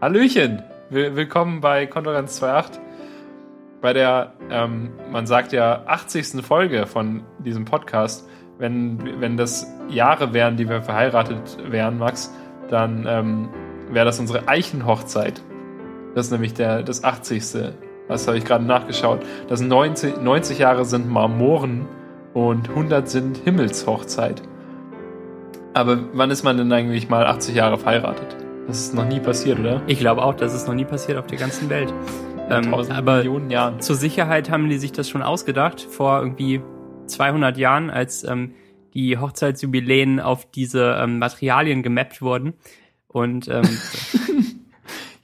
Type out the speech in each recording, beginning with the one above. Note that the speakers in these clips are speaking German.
Hallöchen! Will willkommen bei Konferenz 2.8. Bei der, ähm, man sagt ja, 80. Folge von diesem Podcast. Wenn, wenn das Jahre wären, die wir verheiratet wären, Max, dann ähm, wäre das unsere Eichenhochzeit. Das ist nämlich der, das 80. Das habe ich gerade nachgeschaut. Das 90, 90 Jahre sind Marmoren und 100 sind Himmelshochzeit. Aber wann ist man denn eigentlich mal 80 Jahre verheiratet? Das ist noch nie passiert, oder? Ich glaube auch, das ist noch nie passiert auf der ganzen Welt. Ähm, aber Millionen Jahren. zur Sicherheit haben die sich das schon ausgedacht, vor irgendwie 200 Jahren, als ähm, die Hochzeitsjubiläen auf diese ähm, Materialien gemappt wurden. Und ähm,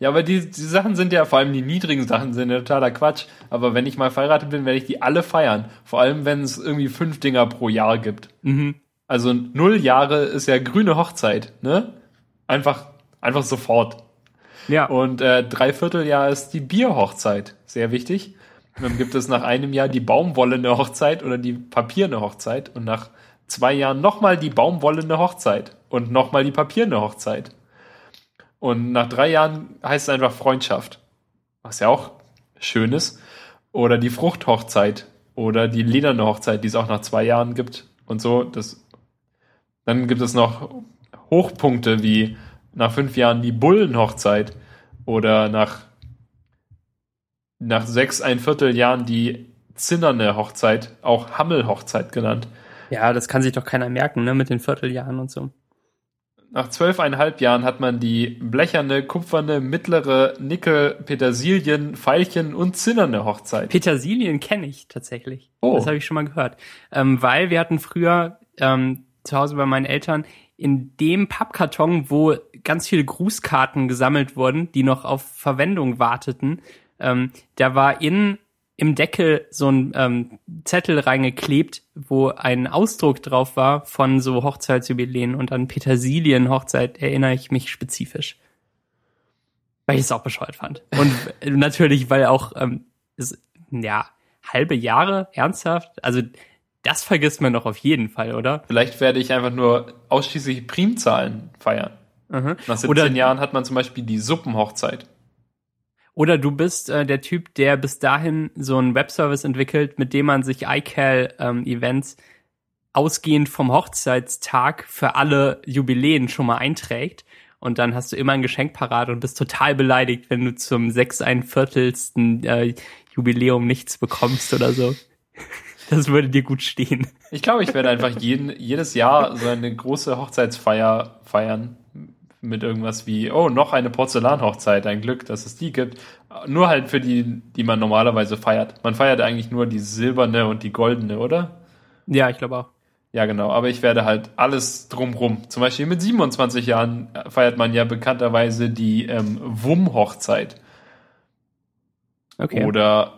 Ja, aber die, die Sachen sind ja, vor allem die niedrigen Sachen sind ja totaler Quatsch. Aber wenn ich mal verheiratet bin, werde ich die alle feiern. Vor allem, wenn es irgendwie fünf Dinger pro Jahr gibt. mhm. Also null Jahre ist ja grüne Hochzeit, ne? Einfach, einfach sofort. ja, Und äh, Dreivierteljahr ist die Bierhochzeit. Sehr wichtig. Und dann gibt es nach einem Jahr die baumwollene Hochzeit oder die papierne Hochzeit. Und nach zwei Jahren nochmal die baumwollene Hochzeit. Und nochmal die papierne Hochzeit. Und nach drei Jahren heißt es einfach Freundschaft. Was ja auch schön ist. Oder die Fruchthochzeit. Oder die lederne Hochzeit, die es auch nach zwei Jahren gibt. Und so. Das, dann gibt es noch Hochpunkte wie nach fünf Jahren die Bullenhochzeit oder nach, nach sechs, ein Vierteljahren die zinnerne Hochzeit, auch Hammelhochzeit genannt. ja, das kann sich doch keiner merken, ne, mit den Vierteljahren und so. Nach zwölfeinhalb Jahren hat man die blecherne, kupferne, mittlere, Nickel, Petersilien, Veilchen und zinnerne Hochzeit. Petersilien kenne ich tatsächlich. Oh. Das habe ich schon mal gehört. Ähm, weil wir hatten früher ähm, zu Hause bei meinen Eltern in dem Pappkarton, wo ganz viele Grußkarten gesammelt wurden, die noch auf Verwendung warteten, ähm, da war in im Deckel so ein ähm, Zettel reingeklebt, wo ein Ausdruck drauf war von so Hochzeitsjubiläen und an Petersilien-Hochzeit erinnere ich mich spezifisch. Weil ich es auch bescheuert fand. Und natürlich, weil auch ähm, es, ja, halbe Jahre ernsthaft, also das vergisst man doch auf jeden Fall, oder? Vielleicht werde ich einfach nur ausschließlich Primzahlen feiern. Mhm. Nach 17 Oder- Jahren hat man zum Beispiel die Suppenhochzeit. Oder du bist äh, der Typ, der bis dahin so einen Webservice entwickelt, mit dem man sich iCal-Events ausgehend vom Hochzeitstag für alle Jubiläen schon mal einträgt. Und dann hast du immer ein Geschenk parat und bist total beleidigt, wenn du zum sechs ein Viertelsten äh, Jubiläum nichts bekommst oder so. Das würde dir gut stehen. Ich glaube, ich werde einfach jeden, jedes Jahr so eine große Hochzeitsfeier feiern. Mit irgendwas wie, oh, noch eine Porzellanhochzeit, ein Glück, dass es die gibt. Nur halt für die, die man normalerweise feiert. Man feiert eigentlich nur die silberne und die goldene, oder? Ja, ich glaube auch. Ja, genau. Aber ich werde halt alles drumrum. Zum Beispiel mit 27 Jahren feiert man ja bekannterweise die ähm, Wumm-Hochzeit. Okay. Oder,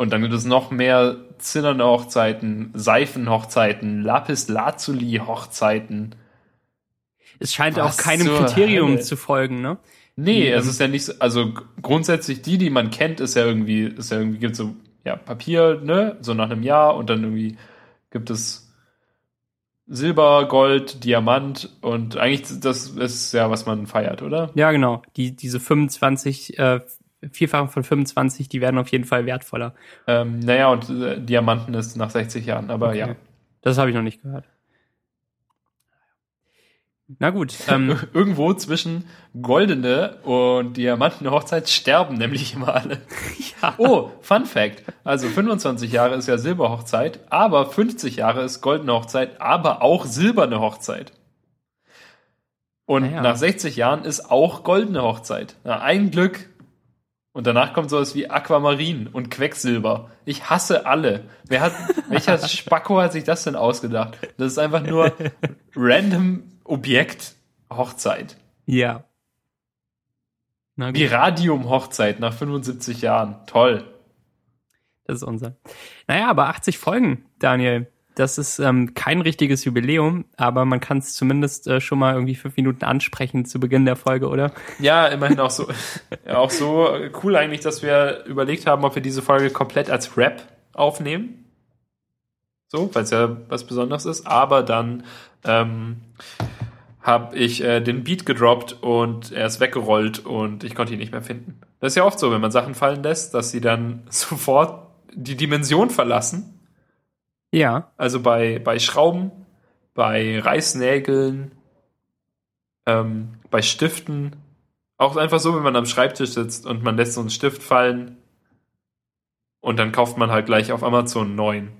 und dann gibt es noch mehr zinnerne Hochzeiten, Seifenhochzeiten, Lapis-Lazuli-Hochzeiten. es scheint Was auch keinem Kriterium Hölle? zu folgen, ne? Nee, Die, es ähm, ist ja nicht so, also grundsätzlich die, die man kennt, ist ja irgendwie, ist ja irgendwie, gibt so, ja, Papier, ne, so nach einem Jahr und dann irgendwie gibt es Silber, Gold, Diamant und eigentlich, das ist ja, was man feiert, oder? Ja, genau. Die, diese 25, äh, Vierfachen von 25, die werden auf jeden Fall wertvoller. Ähm, naja, und äh, Diamanten ist nach 60 Jahren, aber ja. Das habe ich noch nicht gehört. Na gut, ähm, Irgendwo zwischen goldene und diamantene Hochzeit sterben nämlich immer alle. ja. Oh, Fun Fact. Also 25 Jahre ist ja Silberhochzeit, aber 50 Jahre ist goldene Hochzeit, aber auch silberne Hochzeit. Und ja. nach 60 Jahren ist auch goldene Hochzeit. Na, ein Glück. Und danach kommt sowas wie Aquamarin und Quecksilber. Ich hasse alle. Wer hat, welcher Spacko hat sich das denn ausgedacht? Das ist einfach nur random Objekt Hochzeit. ja. Die Radium-Hochzeit nach 75 Jahren. Toll. das ist unser. Naja, aber 80 Folgen, Daniel. Das ist ähm, kein richtiges Jubiläum, aber man kann es zumindest äh, schon mal irgendwie fünf Minuten ansprechen zu Beginn der Folge, oder? Ja, immerhin auch so, auch so cool eigentlich, dass wir überlegt haben, ob wir diese Folge komplett als Rap aufnehmen. So, weil es ja was Besonderes ist. Aber dann ähm, habe ich äh, den Beat gedroppt und er ist weggerollt und ich konnte ihn nicht mehr finden. Das ist ja oft so, wenn man Sachen fallen lässt, dass sie dann sofort die Dimension verlassen. Ja. Also bei, bei Schrauben, bei Reißnägeln, ähm, bei Stiften. Auch einfach so, wenn man am Schreibtisch sitzt und man lässt so einen Stift fallen und dann kauft man halt gleich auf Amazon einen neuen.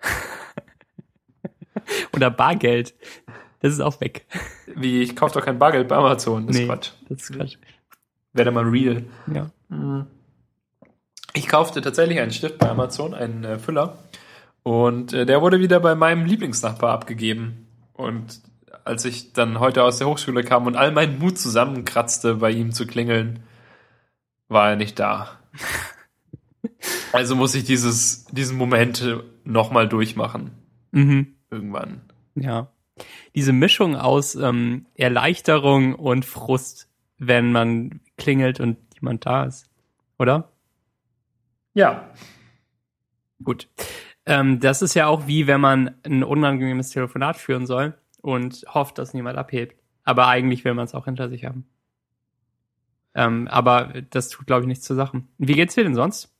Oder Bargeld. Das ist auch weg. Wie, ich kaufe doch kein Bargeld bei Amazon. Das Nee. ist Quatsch. Das ist Quatsch. Wäre mal real. Ja. Ich kaufte tatsächlich einen Stift bei Amazon, einen äh, Füller. Und äh, der wurde wieder bei meinem Lieblingsnachbar abgegeben. Und als ich dann heute aus der Hochschule kam und all meinen Mut zusammenkratzte, bei ihm zu klingeln, war er nicht da. Also muss ich dieses, diesen Moment nochmal durchmachen. Mhm. Irgendwann. Ja. Diese Mischung aus ähm, Erleichterung und Frust, wenn man klingelt und jemand da ist. Oder? Ja. Gut. Ähm, das ist ja auch wie wenn man ein unangenehmes Telefonat führen soll und hofft, dass niemand abhebt. Aber eigentlich will man es auch hinter sich haben. Ähm, aber das tut, glaube ich, nichts zur Sache. Wie geht's dir denn sonst?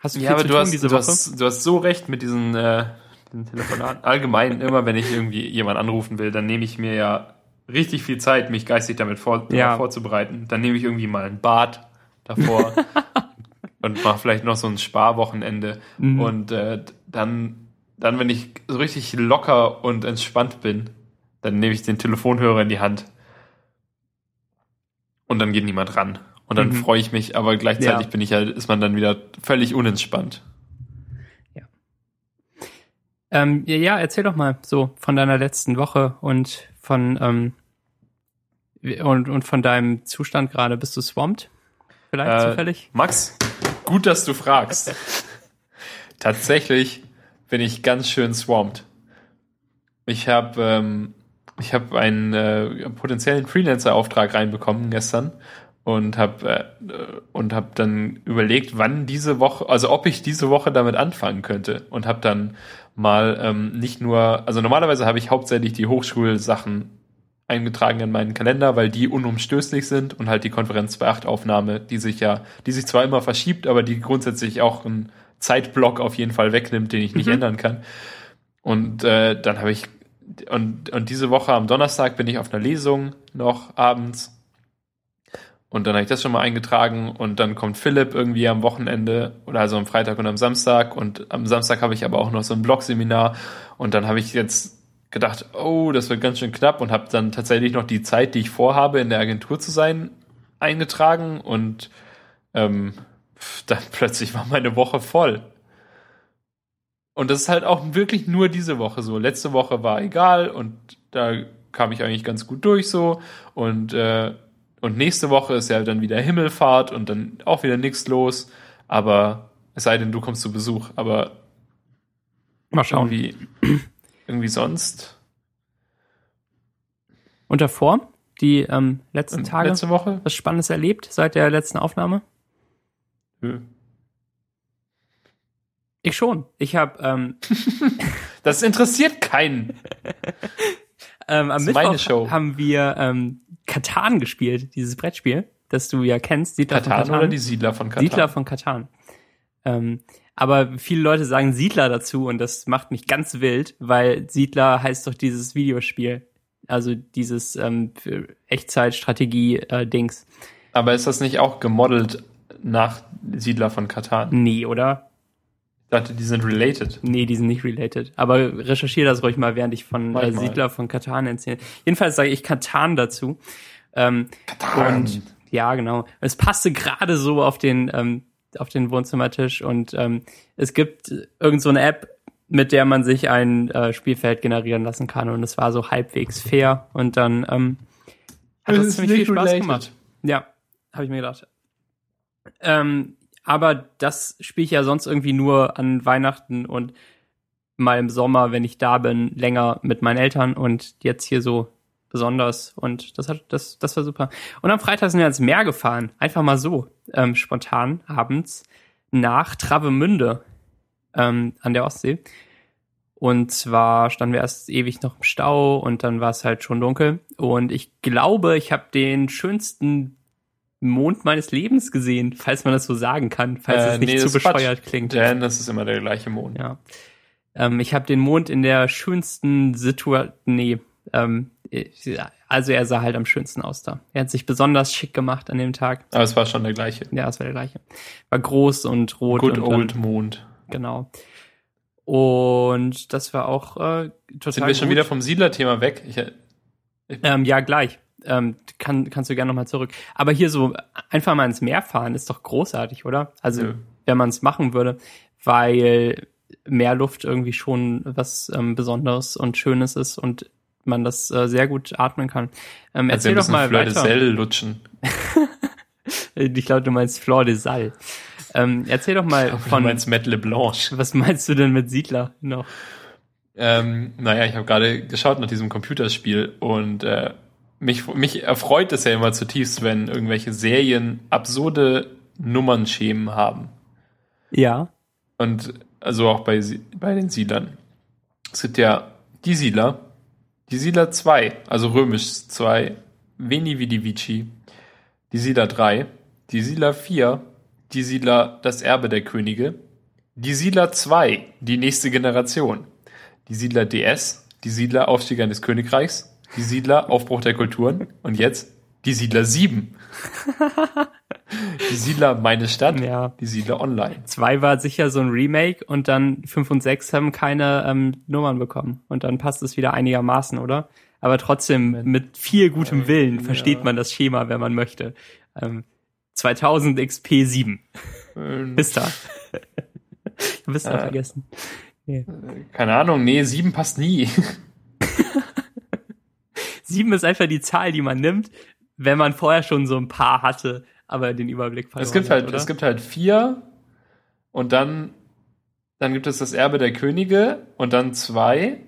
Hast du viel Ja, zu du tun hast, diese du, Woche? hast, du hast so recht mit diesen, äh, diesen Telefonaten. Allgemein, immer wenn ich irgendwie jemanden anrufen will, dann nehme ich mir ja richtig viel Zeit, mich geistig damit vor, Ja. vorzubereiten. Dann nehme ich irgendwie mal ein Bad davor und mache vielleicht noch so ein Sparwochenende. Mhm. Und äh, dann, dann, wenn ich so richtig locker und entspannt bin, dann nehme ich den Telefonhörer in die Hand. Und dann geht niemand ran. Und dann Mhm. freue ich mich, aber gleichzeitig Ja. bin ich halt, ist man dann wieder völlig unentspannt. Ähm, ja, ja, erzähl doch mal so von deiner letzten Woche und von ähm, und, und von deinem Zustand gerade. Bist du swamped? Vielleicht Äh, zufällig? Max, gut, dass du fragst. Tatsächlich bin ich ganz schön swamped. Ich habe ähm, ich habe einen äh, potenziellen Freelancer-Auftrag reinbekommen gestern und habe äh, und habe dann überlegt, wann diese Woche, also ob ich diese Woche damit anfangen könnte und habe dann mal ähm, nicht nur, also normalerweise habe ich hauptsächlich die Hochschulsachen eingetragen in meinen Kalender, weil die unumstößlich sind und halt die Konferenz bei 8 Aufnahme, die sich ja, die sich zwar immer verschiebt, aber die grundsätzlich auch einen Zeitblock auf jeden Fall wegnimmt, den ich nicht Mhm. ändern kann. Und äh, dann habe ich und, und diese Woche am Donnerstag bin ich auf einer Lesung noch abends. Und dann habe ich das schon mal eingetragen und dann kommt Philipp irgendwie am Wochenende oder also am Freitag und am Samstag und am Samstag habe ich aber auch noch so ein Blogseminar und dann habe ich jetzt gedacht, oh, das wird ganz schön knapp und habe dann tatsächlich noch die Zeit, die ich vorhabe, in der Agentur zu sein, eingetragen und ähm, dann plötzlich war meine Woche voll. Und das ist halt auch wirklich nur diese Woche so. Letzte Woche war egal und da kam ich eigentlich ganz gut durch so und äh, und nächste Woche ist ja dann wieder Himmelfahrt und dann auch wieder nichts los. Aber es sei denn, du kommst zu Besuch. Aber Mal schauen. irgendwie, irgendwie sonst. Und davor, die ähm, letzten Tage, Letzte Woche? was Spannendes erlebt seit der letzten Aufnahme? Nö. Ich schon. Ich habe ähm, Das interessiert keinen. ähm, am Mittwoch Show. haben wir ähm, Katan gespielt, dieses Brettspiel, das du ja kennst. Siedler von Katan Katan. oder die Siedler von Katan? Siedler von Katan. Ähm, aber viele Leute sagen Siedler dazu und das macht mich ganz wild, weil Siedler heißt doch dieses Videospiel. Also dieses ähm, Echtzeit-Strategie-Dings. Aber ist das nicht auch gemodelt nach Siedler von Katan? nee, oder? Ich dachte, die sind related. Nee, die sind nicht related. Aber recherchiere das ruhig mal, während ich von äh. Siedler von Katan erzähle. Jedenfalls sage ich Katan dazu. Ähm, Katan. Und ja, genau. Es passte gerade so auf den ähm, auf den Wohnzimmertisch und ähm, es gibt irgend so eine App, mit der man sich ein äh, Spielfeld generieren lassen kann und es war so halbwegs fair und dann ähm, hat ist ziemlich viel Spaß related. gemacht. Ja, habe ich mir gedacht. Ähm, aber das spiele ich ja sonst irgendwie nur an Weihnachten und mal im Sommer, wenn ich da bin, länger mit meinen Eltern und jetzt hier so besonders und das hat das das war super. Und am Freitag sind wir ins Meer gefahren, einfach mal so ähm, spontan abends nach Travemünde ähm, an der Ostsee Und zwar standen wir erst ewig noch im Stau und dann war es halt schon dunkel. Und ich glaube, ich habe den schönsten Mond meines Lebens gesehen, falls man das so sagen kann, falls Äh, es nicht nee, zu ist Quatsch. bescheuert klingt. Denn das ist immer der gleiche Mond. Ja. Ähm, ich habe den Mond in der schönsten Situation. Nee, ähm, ja, also er sah halt am schönsten aus da. Er hat sich besonders schick gemacht an dem Tag. Aber es war schon der gleiche. Ja, es war der gleiche. War groß und rot. Good und old Dann, Mond. genau. Und das war auch äh, total Sind wir schon gut. wieder vom Siedler-Thema weg? Ich, äh, Ähm, ja, gleich. Ähm, kann, kannst du gerne nochmal zurück. Aber hier so einfach mal ins Meer fahren ist doch großartig, oder? Also, Nö. wenn man es machen würde, weil Meerluft irgendwie schon was ähm, Besonderes und Schönes ist und man das äh, sehr gut atmen kann. Ähm, also erzähl doch mal Fleur de weiter. Sel lutschen. Ich glaube, du meinst Flor de Sal. Ähm, erzähl doch mal Du von, meinst Metle Blanche. was meinst du denn mit Siedler noch? Ähm, naja, ich habe gerade geschaut nach diesem Computerspiel und äh, mich, mich erfreut es ja immer zutiefst, wenn irgendwelche Serien absurde Nummernschemen haben. Ja. Und also auch bei, bei den Siedlern. Es gibt ja die Siedler, die Siedler 2, also römisch 2, Veni Vidi Vici, die Siedler 3, die Siedler 4, die Siedler Das Erbe der Könige, die Siedler 2, die nächste Generation, die Siedler DS, die Siedler Aufstieg eines Königreichs, die Siedler Aufbruch der Kulturen und jetzt die Siedler 7. die Siedler Meine Stadt, Ja. die Siedler Online. Zwei war sicher so ein Remake und dann fünf und sechs haben keine ähm, Nummern bekommen. Und dann passt es wieder einigermaßen, oder? Aber trotzdem, mit viel gutem Willen versteht man das Schema, wenn man möchte. Ähm, 2000 XP 7. Ähm, Bis da. du bist da Äh. vergessen. Nee. Keine Ahnung, nee, sieben passt nie. Sieben ist einfach die Zahl, die man nimmt, wenn man vorher schon so ein paar hatte, aber den Überblick verloren es gibt hat, halt, oder? es gibt halt vier und dann, dann gibt es das Erbe der Könige und dann zwei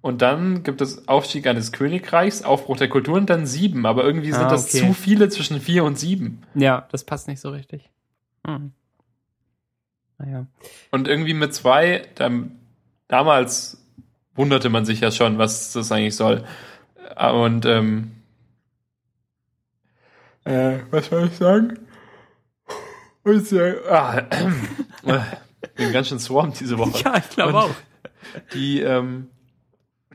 und dann gibt es Aufstieg eines Königreichs, Aufbruch der Kultur und dann sieben. Aber irgendwie sind Ah, das okay. zu viele zwischen vier und sieben. Ja, das passt nicht so richtig. Hm. Naja. Und irgendwie mit zwei, dann, damals wunderte man sich ja schon, was das eigentlich soll. Und ähm, äh, was soll ich sagen? Und, äh, ah, äh, bin ganz schön swamped diese Woche. Ja, ich glaube auch. Die, ähm,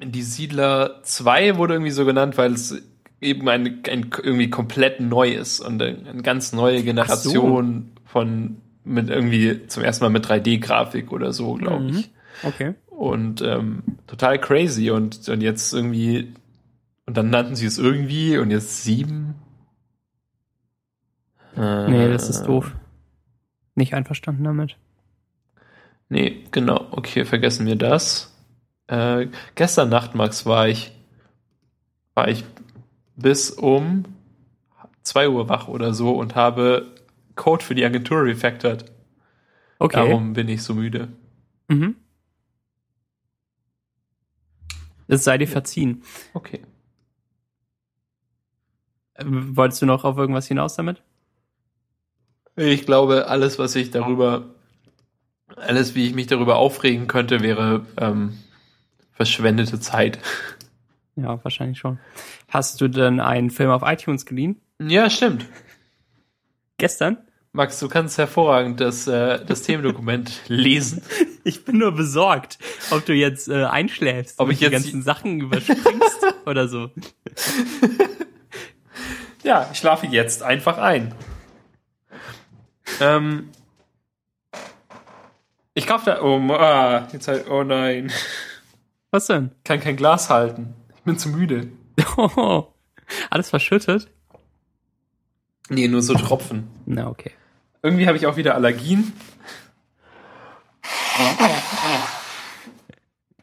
die Siedler 2 wurde irgendwie so genannt, weil es eben ein, ein irgendwie komplett neu ist und eine, eine ganz neue Generation von mit irgendwie zum ersten Mal mit 3D-Grafik oder so, glaube Mhm. ich. Okay. Und ähm, total crazy und, und jetzt irgendwie und dann nannten sie es irgendwie und jetzt sieben. Äh, Nee, das ist doof. Nicht einverstanden damit. Nee, genau. Okay, vergessen wir das. Äh, gestern Nacht, Max, war ich, war ich bis um 2 Uhr wach oder so und habe Code für die Agentur refactored. Okay. Darum bin ich so müde. Mhm. Es sei dir verziehen. Okay. Wolltest du noch auf irgendwas hinaus damit? Ich glaube, alles, was ich darüber, alles, wie ich mich darüber aufregen könnte, wäre ähm, verschwendete Zeit. Ja, wahrscheinlich schon. Hast du denn einen Film auf iTunes geliehen? Ja, stimmt. Gestern? Max, du kannst hervorragend das, äh, das Themendokument lesen. Ich bin nur besorgt, ob du jetzt äh, einschläfst, Ob und ich die ganzen Sachen überspringst oder so. Ja, ich schlafe jetzt einfach ein. Ähm, ich kaufe da. Oh, ah, jetzt halt. Oh nein. Was denn? Kann kein Glas halten. Ich bin zu müde. Oh, alles verschüttet? Nee, nur so Tropfen. Na, okay. Irgendwie habe ich auch wieder Allergien.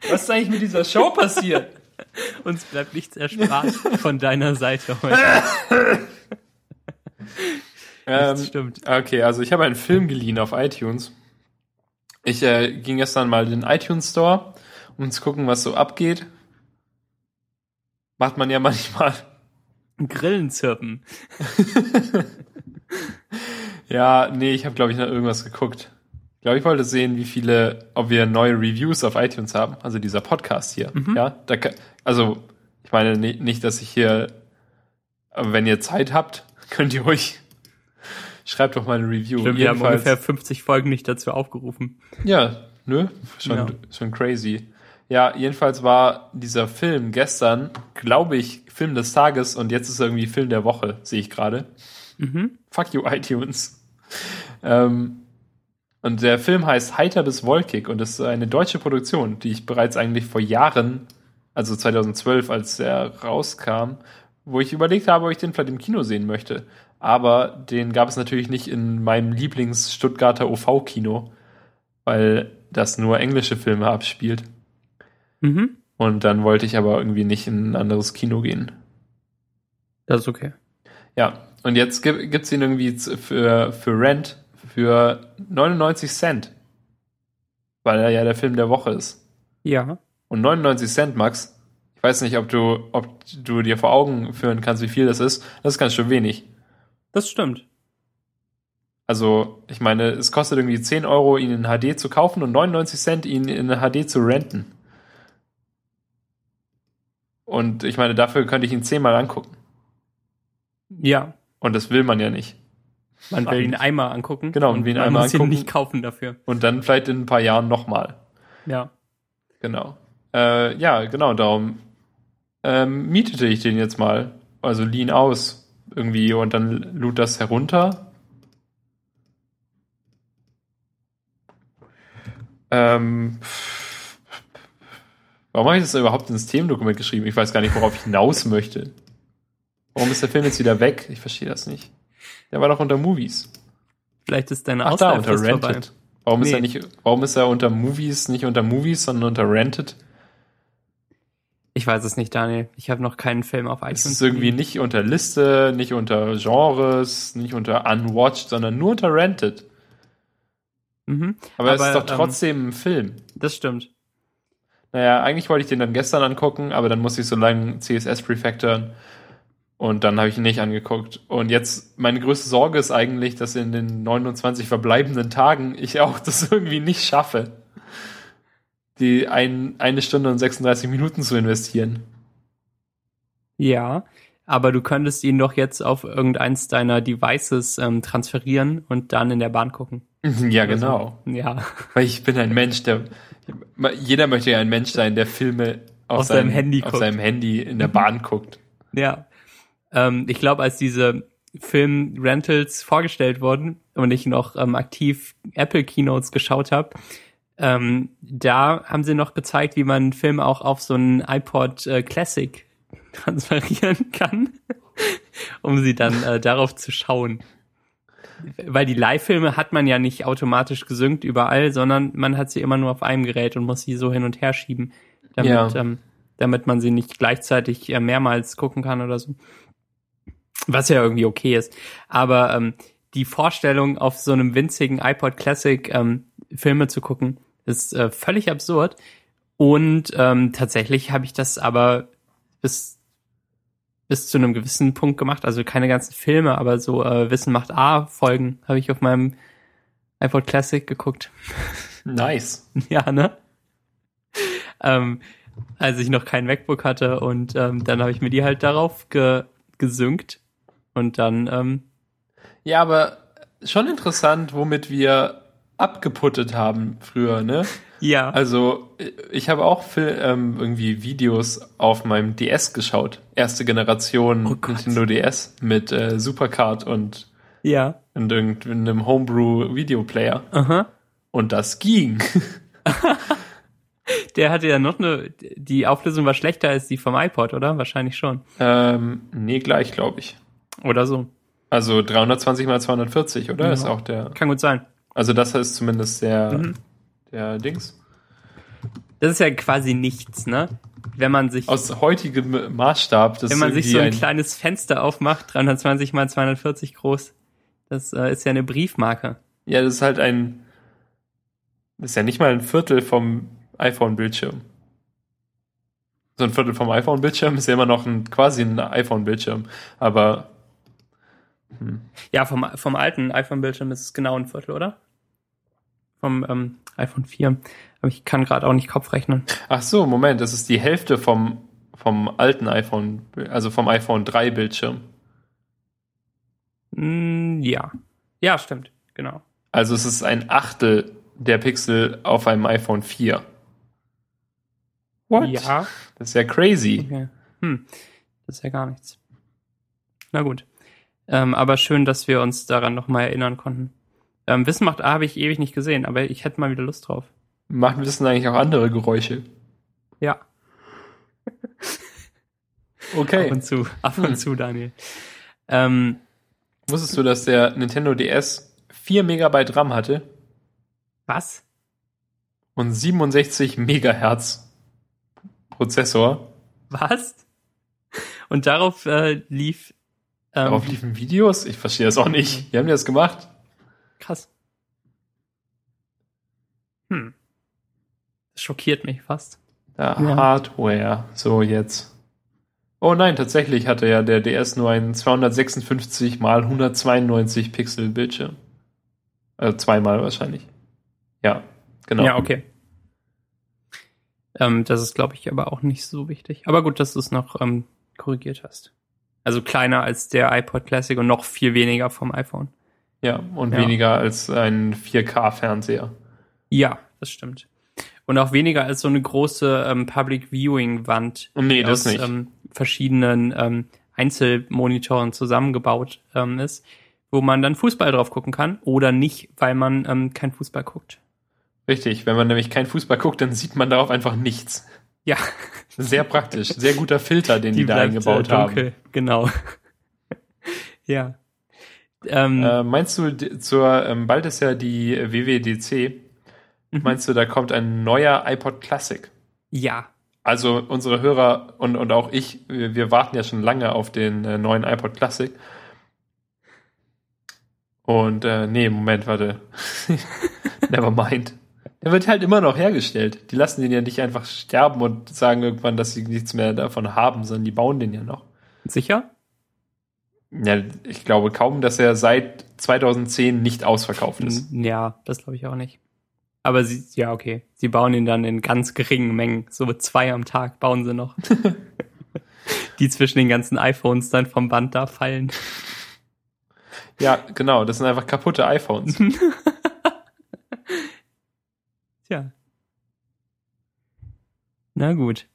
Was ist eigentlich mit dieser Show passiert? Uns bleibt nichts erspart von deiner Seite heute. Ähm, stimmt. Okay, also ich habe einen Film geliehen auf iTunes. Ich äh, ging gestern mal in den iTunes Store, um zu gucken, was so abgeht. Macht man ja manchmal. Grillen zirpen. Ja, nee, ich habe glaube ich noch irgendwas geguckt. Ich glaube, ich wollte sehen, wie viele, ob wir neue Reviews auf iTunes haben. Also dieser Podcast hier. Ja, da, also ich meine ni- nicht, dass ich hier, aber wenn ihr Zeit habt, könnt ihr ruhig schreibt doch mal eine Review. Stimmt, wir haben ungefähr 50 Folgen nicht dazu aufgerufen. Ja, nö, schon, Ja. schon crazy. Ja, jedenfalls war dieser Film gestern, glaube ich, Film des Tages und jetzt ist er irgendwie Film der Woche, sehe ich gerade. Mhm. Fuck you, iTunes. Ähm, und der Film heißt Heiter bis Wolkig und ist eine deutsche Produktion, die ich bereits eigentlich vor Jahren, also 2012, als er rauskam, wo ich überlegt habe, ob ich den vielleicht im Kino sehen möchte. Aber den gab es natürlich nicht in meinem Lieblings-Stuttgarter OV-Kino, weil das nur englische Filme abspielt. Mhm. Und dann wollte ich aber irgendwie nicht in ein anderes Kino gehen. Das ist okay. Ja, und jetzt gibt es ihn irgendwie für, für Rent für 99 Cent. Weil er ja der Film der Woche ist. Ja. Und 99 Cent, Max, ich weiß nicht, ob du, ob du dir vor Augen führen kannst, wie viel das ist. Das ist ganz schön wenig. Das stimmt. Also, ich meine, es kostet irgendwie 10 Euro, ihn in HD zu kaufen und 99 Cent, ihn in HD zu renten. Und ich meine, dafür könnte ich ihn zehnmal angucken. Ja. Und das will man ja nicht. Man will ihn einmal angucken. Genau, und will ihn einmal muss angucken. ihn nicht kaufen dafür. Und dann vielleicht in ein paar Jahren nochmal. Ja. Genau. Äh, ja, genau, darum ähm, mietete ich den jetzt mal. Also lieh ihn aus irgendwie und dann lud das herunter. Ähm, warum habe ich das überhaupt ins Themendokument geschrieben? Ich weiß gar nicht, worauf ich hinaus möchte. Warum ist der Film jetzt wieder weg? Ich verstehe das nicht. Der war doch unter Movies. Vielleicht ist deine Ach da, unter Ausleihfrist vorbei. Rented. Warum ist Nee. er nicht, warum ist er unter Movies, nicht unter Movies, sondern unter Rented? Ich weiß es nicht, Daniel. Ich habe noch keinen Film auf Es iTunes. ist irgendwie nicht unter Liste, nicht unter Genres, nicht unter Unwatched, sondern nur unter Rented. Mhm. Aber, es ist Aber, doch trotzdem ein Film. Das stimmt. Naja, eigentlich wollte ich den dann gestern angucken, aber dann musste ich so lange CSS refactoren und dann habe ich ihn nicht angeguckt. Und jetzt, meine größte Sorge ist eigentlich, dass in den 29 verbleibenden Tagen ich auch das irgendwie nicht schaffe, die ein, eine Stunde und 36 Minuten zu investieren. Ja. Aber du könntest ihn doch jetzt auf irgendeins deiner Devices ähm, transferieren und dann in der Bahn gucken. Ja, genau. Also, ja. Weil ich bin ein Mensch, der jeder möchte ja ein Mensch sein, der Filme auf, Auf seinem seinem, Handy auf guckt. seinem Handy in der Bahn guckt. Ja. Ähm, ich glaube, als diese Film-Rentals vorgestellt wurden und ich noch ähm, aktiv Apple Keynotes geschaut habe, ähm, da haben sie noch gezeigt, wie man einen Film auch auf so einen iPod äh, Classic transferieren kann, um sie dann äh, darauf zu schauen. Weil die Live-Filme hat man ja nicht automatisch gesynkt überall, sondern man hat sie immer nur auf einem Gerät und muss sie so hin und her schieben, damit, Ja. ähm, damit man sie nicht gleichzeitig äh, mehrmals gucken kann oder so. Was ja irgendwie okay ist. Aber ähm, die Vorstellung, auf so einem winzigen iPod Classic ähm, Filme zu gucken, ist äh, völlig absurd. Und ähm, tatsächlich habe ich das aber bis bis zu einem gewissen Punkt gemacht. Also keine ganzen Filme, aber so äh, Wissen macht A Folgen habe ich auf meinem iPod Classic geguckt. Nice. ja, ne? Ähm, als ich noch kein MacBook hatte und ähm, dann habe ich mir die halt darauf ge gesynkt und dann ähm, Ja, aber schon interessant, womit wir abgeputtet haben früher, ne? ja Also ich habe auch Fil ähm, irgendwie Videos auf meinem DS geschaut. Erste Generation Oh. Nintendo DS mit äh, Supercard und, ja und irgendeinem Homebrew Videoplayer. aha. Und das ging. der hatte ja noch eine die Auflösung war schlechter als die vom iPod oder wahrscheinlich schon ähm, nee, gleich, glaube ich. Oder so Also 320 mal 240, oder? Ja. Ist auch der. kann gut sein Also das ist zumindest der, Mhm. der Dings. das ist ja quasi nichts ne wenn man sich Aus heutigem Maßstab, das wenn man sich so ein irgendwie kleines Fenster aufmacht 320 mal 240 groß das äh, ist ja eine Briefmarke Ja, das ist halt ein. Das ist ja nicht mal ein Viertel vom iPhone-Bildschirm. So ein Viertel vom iPhone-Bildschirm ist ja immer noch ein, quasi ein iPhone-Bildschirm. Aber hm. ja vom vom alten iPhone Bildschirm ist es genau ein Viertel oder vom ähm, iPhone 4. Aber ich kann gerade auch nicht Kopf rechnen. Ach so, Moment, das ist die Hälfte vom, vom alten iPhone, also vom iPhone 3 Bildschirm. Mm, ja. Ja, stimmt. Genau. Also es ist ein Achtel der Pixel auf einem iPhone 4. What? Ja. Das ist ja crazy. Okay. Hm. Das ist ja gar nichts. Na gut. Ähm, aber schön, dass wir uns daran nochmal erinnern konnten. Ähm, Wissen macht A habe ich ewig nicht gesehen, aber ich hätte mal wieder Lust drauf. Machen Wissen eigentlich auch andere Geräusche? Ja. okay. Ab und zu, ab und zu, Daniel. Ähm, Wusstest du, dass der Nintendo DS 4 Megabyte RAM hatte? Was? Und 67 Megahertz Prozessor. Was? Und darauf äh, lief. Ähm, darauf liefen Videos? Ich verstehe das auch nicht. Wie haben die das gemacht? Krass. Hm. Das schockiert mich fast. Ja, ja. Hardware. So, jetzt. Oh nein, tatsächlich hatte ja der DS nur einen 256 mal 192 Pixel Bildschirm. Also zweimal wahrscheinlich. Ja, genau. Ja, okay. Ähm, das ist, glaube ich, aber auch nicht so wichtig. Aber gut, dass du es noch ähm, korrigiert hast. Also kleiner als der iPod Classic und noch viel weniger vom iPhone. Ja, und ja. weniger als ein 4K-Fernseher. Ja, das stimmt. Und auch weniger als so eine große ähm, Public Viewing Wand. Nee, das aus, nicht. Ähm, verschiedenen ähm, Einzelmonitoren zusammengebaut ähm, ist, wo man dann Fußball drauf gucken kann oder nicht, weil man ähm, kein Fußball guckt. Richtig, wenn man nämlich kein Fußball guckt, dann sieht man darauf einfach nichts. Ja. Sehr praktisch, sehr guter Filter, den die, die da bleibt, eingebaut äh, dunkel. haben. Genau. ja. Ähm, äh, meinst du, zur, ähm, bald ist ja die WWDC, mhm. meinst du, da kommt ein neuer iPod Classic? Ja. Also unsere Hörer und, und auch ich, wir, wir warten ja schon lange auf den äh, neuen iPod Classic. Und äh, nee, Moment, warte. Never mind. Der wird halt immer noch hergestellt. Die lassen den ja nicht einfach sterben und sagen irgendwann, dass sie nichts mehr davon haben, sondern die bauen den ja noch. Sicher? Ja, ich glaube kaum, dass er seit 2010 nicht ausverkauft ist. Ja, das glaube ich auch nicht. Aber sie, ja, okay. Sie bauen ihn dann in ganz geringen Mengen. So zwei am Tag bauen sie noch. die zwischen den ganzen iPhones dann vom Band da fallen. Ja, genau. Das sind einfach kaputte iPhones. Tja. Na gut.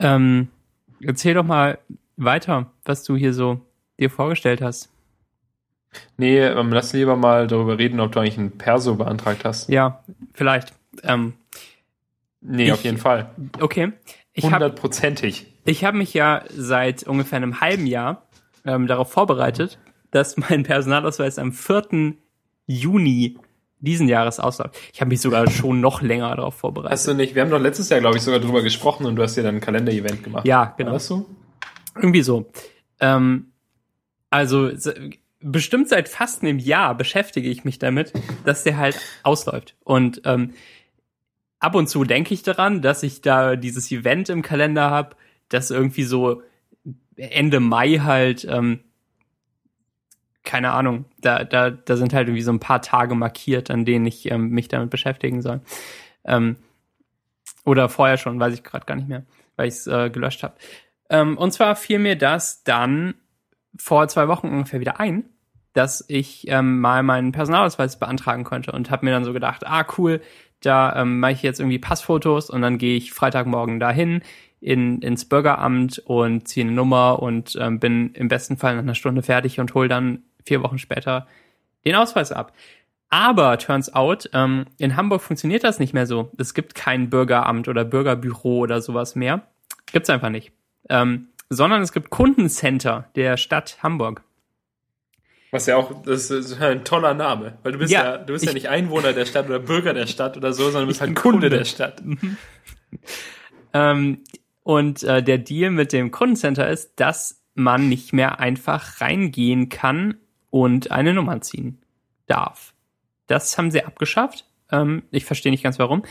Ähm, erzähl doch mal weiter, was du hier so dir vorgestellt hast. Nee, ähm, lass lieber mal darüber reden, ob du eigentlich ein Perso beantragt hast. Ja, vielleicht. Ähm, nee, ich, auf jeden Fall. Okay. Hundertprozentig. Ich habe mich ja seit ungefähr einem halben Jahr ähm, darauf vorbereitet, dass mein Personalausweis am 4. Juni diesen Jahres ausläuft. Ich habe mich sogar schon noch länger darauf vorbereitet. Hast du nicht? Wir haben doch letztes Jahr, glaube ich, sogar drüber gesprochen und du hast dir dann ein Kalender-Event gemacht. Ja, genau. Weißt du? Irgendwie so. Ähm, also bestimmt seit fast einem Jahr beschäftige ich mich damit, dass der halt ausläuft. Und ähm, ab und zu denke ich daran, dass ich da dieses Event im Kalender habe, das irgendwie so Ende Mai halt, ähm, keine Ahnung, da, da, da sind halt irgendwie so ein paar Tage markiert, an denen ich ähm, mich damit beschäftigen soll. Ähm, oder vorher schon, weiß ich gerade gar nicht mehr, weil ich es äh, gelöscht habe. Ähm, und zwar fiel mir das dann vor zwei Wochen ungefähr wieder ein, dass ich ähm, mal meinen Personalausweis beantragen könnte und habe mir dann so gedacht, ah cool, da ähm, mache ich jetzt irgendwie Passfotos und dann gehe ich Freitagmorgen dahin in, ins Bürgeramt und ziehe eine Nummer und ähm, bin im besten Fall nach einer Stunde fertig und hole dann vier Wochen später den Ausweis ab. Aber turns out, ähm, in Hamburg funktioniert das nicht mehr so. Es gibt kein Bürgeramt oder Bürgerbüro oder sowas mehr. Gibt's einfach nicht. Ähm, sondern es gibt Kundencenter der Stadt Hamburg. Was ja auch, das ist ein toller Name, weil du bist ja, ja du bist ich, ja nicht Einwohner der Stadt oder Bürger der Stadt oder so, sondern du bist halt Kunde, Kunde der Stadt. Mhm. ähm, und äh, der Deal mit dem Kundencenter ist, dass man nicht mehr einfach reingehen kann und eine Nummer ziehen darf. Das haben sie abgeschafft. Ähm, ich verstehe nicht ganz warum.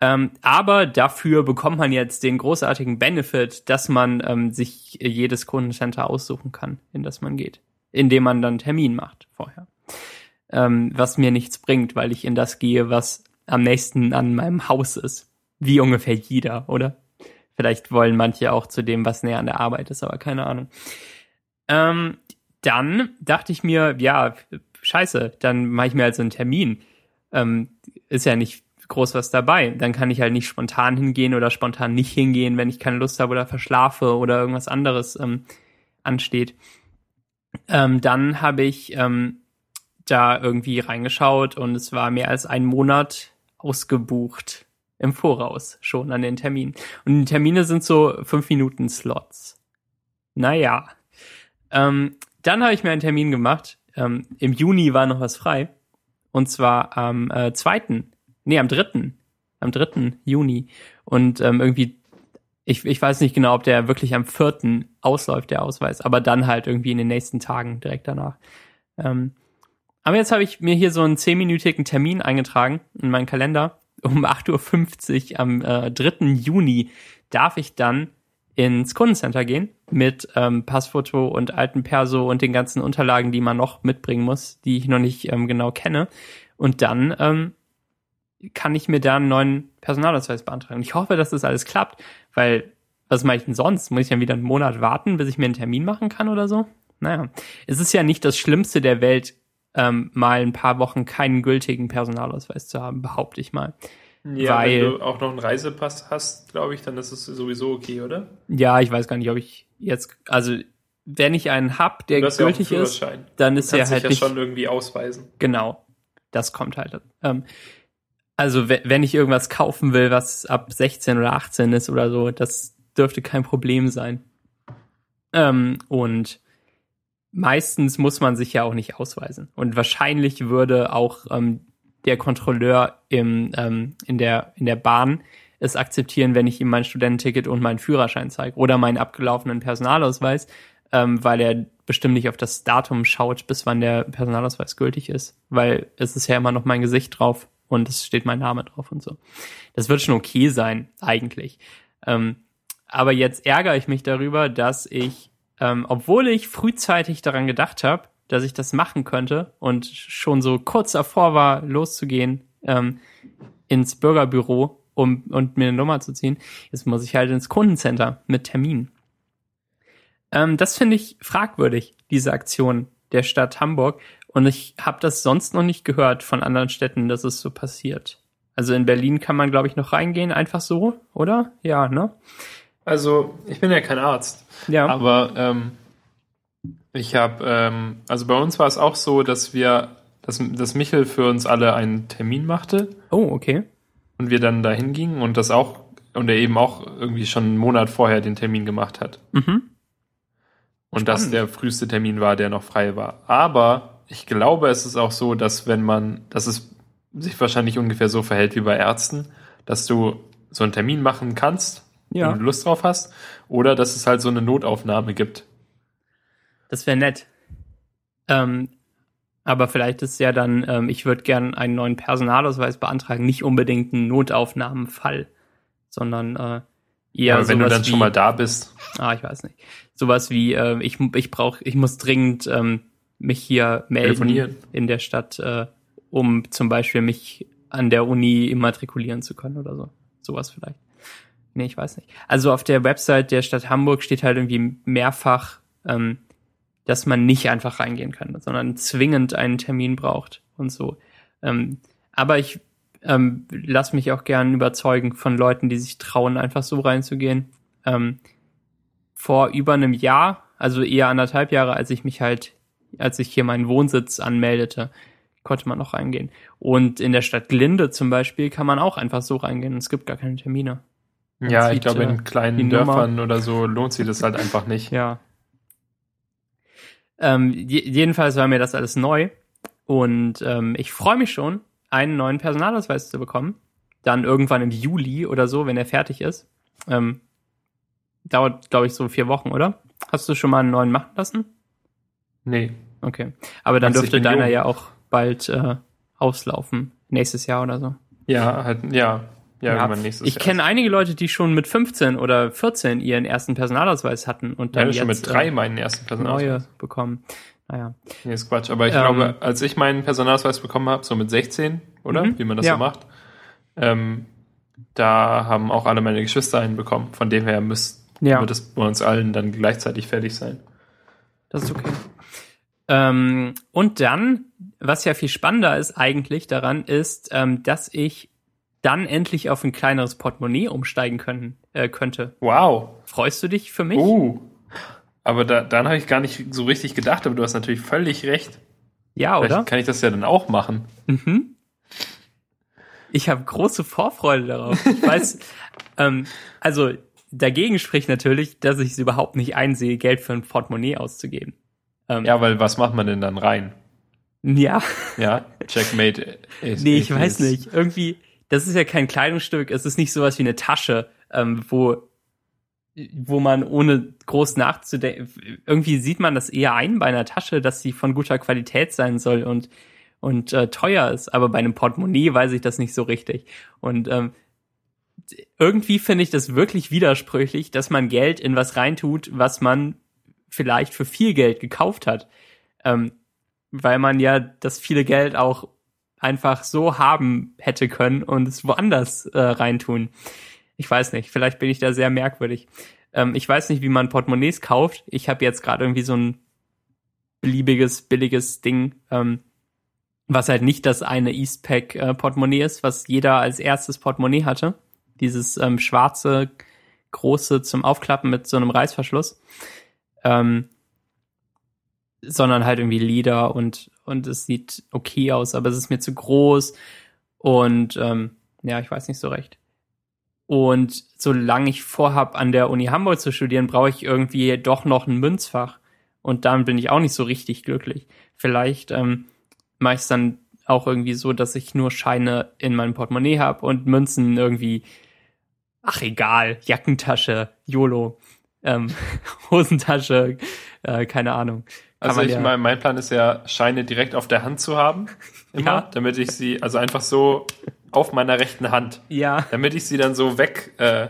Ähm, aber dafür bekommt man jetzt den großartigen Benefit, dass man ähm, sich jedes Kundencenter aussuchen kann, in das man geht, indem man dann Termin macht vorher. ähm, was mir nichts bringt, weil ich in das gehe, was am nächsten an meinem Haus ist. Wie ungefähr jeder, oder? Vielleicht wollen manche auch zu dem, was näher an der Arbeit ist, aber keine Ahnung. Ähm, dann dachte ich mir, ja, scheiße, dann mache ich mir halt so einen Termin. Ähm, ist ja nicht groß was dabei. Dann kann ich halt nicht spontan hingehen oder spontan nicht hingehen, wenn ich keine Lust habe oder verschlafe oder irgendwas anderes ähm, ansteht. Ähm, dann habe ich ähm, da irgendwie reingeschaut und es war mehr als ein Monat ausgebucht im Voraus schon an den Termin. Und die Termine sind so fünf Minuten Slots. Naja. Ähm, dann habe ich mir einen Termin gemacht. Ähm, Im Juni war noch was frei. Und zwar am äh, 2. Nee, am 3. Am 3. Juni. Und ähm, irgendwie, ich, ich weiß nicht genau, ob der wirklich am 4. ausläuft, der Ausweis, aber dann halt irgendwie in den nächsten Tagen direkt danach. Ähm, aber jetzt habe ich mir hier so einen zehnminütigen Termin eingetragen in meinen Kalender. Um 8.50 Uhr am äh, 3. Juni darf ich dann ins Kundencenter gehen mit ähm, Passfoto und alten Perso und den ganzen Unterlagen, die man noch mitbringen muss, die ich noch nicht ähm, genau kenne. Und dann ähm, kann ich mir da einen neuen Personalausweis beantragen. Ich hoffe, dass das alles klappt, weil was mache ich denn sonst? Muss ich dann wieder einen Monat warten, bis ich mir einen Termin machen kann oder so? Naja, es ist ja nicht das Schlimmste der Welt, ähm, mal ein paar Wochen keinen gültigen Personalausweis zu haben, behaupte ich mal. Ja, Weil, wenn du auch noch einen Reisepass hast, glaube ich, dann ist es sowieso okay, oder? Ja, ich weiß gar nicht, ob ich jetzt, also wenn ich einen hab, der gültig ja ist, dann ist er halt ja nicht, schon irgendwie ausweisen. Genau, das kommt halt. Ähm, also wenn ich irgendwas kaufen will, was ab 16 oder 18 ist oder so, das dürfte kein Problem sein. Ähm, und meistens muss man sich ja auch nicht ausweisen. Und wahrscheinlich würde auch ähm, der Kontrolleur im, ähm, in, der, in der Bahn es akzeptieren, wenn ich ihm mein Studententicket und meinen Führerschein zeige oder meinen abgelaufenen Personalausweis, ähm, weil er bestimmt nicht auf das Datum schaut, bis wann der Personalausweis gültig ist, weil es ist ja immer noch mein Gesicht drauf und es steht mein Name drauf und so. Das wird schon okay sein, eigentlich. Ähm, aber jetzt ärgere ich mich darüber, dass ich, ähm, obwohl ich frühzeitig daran gedacht habe, dass ich das machen könnte und schon so kurz davor war, loszugehen ähm, ins Bürgerbüro, um und mir eine Nummer zu ziehen. Jetzt muss ich halt ins Kundencenter mit Termin. Ähm, das finde ich fragwürdig, diese Aktion der Stadt Hamburg. Und ich habe das sonst noch nicht gehört von anderen Städten, dass es so passiert. Also in Berlin kann man, glaube ich, noch reingehen, einfach so, oder? Ja, ne? Also, ich bin ja kein Arzt. Ja. Aber ähm, ich habe, ähm, also bei uns war es auch so, dass wir, dass, dass Michel für uns alle einen Termin machte. Oh, okay. Und wir dann dahin gingen und das auch, und er eben auch irgendwie schon einen Monat vorher den Termin gemacht hat. Mhm. Und Spannend. das der früheste Termin war, der noch frei war. Aber ich glaube, es ist auch so, dass wenn man, dass es sich wahrscheinlich ungefähr so verhält wie bei Ärzten, dass du so einen Termin machen kannst, ja. wenn du Lust drauf hast, oder dass es halt so eine Notaufnahme gibt. Das wäre nett. Ähm, aber vielleicht ist ja dann, ähm, ich würde gern einen neuen Personalausweis beantragen, nicht unbedingt einen Notaufnahmenfall, sondern äh, eher Aber wenn du dann wie, schon mal da bist. Ah, ich weiß nicht. Sowas wie, äh, ich, ich brauche, ich muss dringend ähm, mich hier melden in der Stadt, äh, um zum Beispiel mich an der Uni immatrikulieren zu können oder so. Sowas vielleicht. Nee, ich weiß nicht. Also auf der Website der Stadt Hamburg steht halt irgendwie mehrfach, ähm, dass man nicht einfach reingehen kann, sondern zwingend einen Termin braucht und so. Ähm, aber ich ähm, lass mich auch gern überzeugen von Leuten, die sich trauen, einfach so reinzugehen. Ähm, vor über einem Jahr, also eher anderthalb Jahre, als ich mich halt, als ich hier meinen Wohnsitz anmeldete, konnte man noch reingehen. Und in der Stadt Glinde zum Beispiel kann man auch einfach so reingehen. Es gibt gar keine Termine. Ja, ich glaube, in äh, kleinen Dörfern oder so lohnt sich das halt einfach nicht. Ja, ähm, jedenfalls war mir das alles neu und ähm, ich freue mich schon, einen neuen Personalausweis zu bekommen. Dann irgendwann im Juli oder so, wenn er fertig ist. Ähm, dauert, glaube ich, so vier Wochen, oder? Hast du schon mal einen neuen machen lassen? Nee. Okay. Aber dann dürfte deiner jung. ja auch bald äh, auslaufen. Nächstes Jahr oder so. Ja, halt, ja. Ja, ja. nächstes ich kenne einige Leute, die schon mit 15 oder 14 ihren ersten Personalausweis hatten und dann ja, schon mit drei äh, meinen ersten Personalausweis neue bekommen. naja. Nee, ist Quatsch. Aber ich Ähm. glaube, als ich meinen Personalausweis bekommen habe, so mit 16, oder? Mhm. Wie man das Ja. so macht, ähm, da haben auch alle meine Geschwister einen bekommen. Von dem her müsst, Ja. wird es bei uns allen dann gleichzeitig fertig sein. Das ist okay. Ähm, und dann, was ja viel spannender ist eigentlich daran, ist, ähm, dass ich dann endlich auf ein kleineres Portemonnaie umsteigen können, äh, könnte. Wow. Freust du dich für mich? Uh. Aber da, dann habe ich gar nicht so richtig gedacht, aber du hast natürlich völlig recht. ja, Vielleicht oder? kann ich das ja dann auch machen. Mhm. Ich habe große Vorfreude darauf. Ich weiß, ähm, also dagegen spricht natürlich, dass ich es überhaupt nicht einsehe, Geld für ein Portemonnaie auszugeben. Ähm, Ja, weil was macht man denn dann rein? ja. Ja, Checkmate. Ist, Nee, ich weiß nicht. Irgendwie, das ist ja kein Kleidungsstück, es ist nicht sowas wie eine Tasche, ähm, wo, wo man ohne groß nachzudenken, irgendwie sieht man das eher ein bei einer Tasche, dass sie von guter Qualität sein soll und, und äh, teuer ist. Aber bei einem Portemonnaie weiß ich das nicht so richtig. Und ähm, irgendwie finde ich das wirklich widersprüchlich, dass man Geld in was reintut, was man vielleicht für viel Geld gekauft hat. Ähm, weil man ja das viele Geld auch einfach so haben hätte können und es woanders äh, reintun. Ich weiß nicht, vielleicht bin ich da sehr merkwürdig. Ähm, ich weiß nicht, wie man Portemonnaies kauft. Ich habe jetzt gerade irgendwie so ein beliebiges, billiges Ding, ähm, was halt nicht das eine Eastpack äh, Portemonnaie ist, was jeder als erstes Portemonnaie hatte. Dieses ähm, schwarze, große zum Aufklappen mit so einem Reißverschluss. Ähm, sondern halt irgendwie Leder und, und es sieht okay aus, aber es ist mir zu groß und ähm, ja, ich weiß nicht so recht. Und solange ich vorhab, an der Uni Hamburg zu studieren, brauche ich irgendwie doch noch ein Münzfach. Und dann bin ich auch nicht so richtig glücklich. Vielleicht ähm, mache ich es dann auch irgendwie so, dass ich nur Scheine in meinem Portemonnaie habe und Münzen irgendwie, ach egal, Jackentasche, YOLO, ähm, Hosentasche, äh, keine Ahnung. Also ich ja- mein, mein Plan ist ja, Scheine direkt auf der Hand zu haben. Immer, Ja. damit ich sie, also einfach so auf meiner rechten Hand, Ja, damit ich sie dann so weg äh,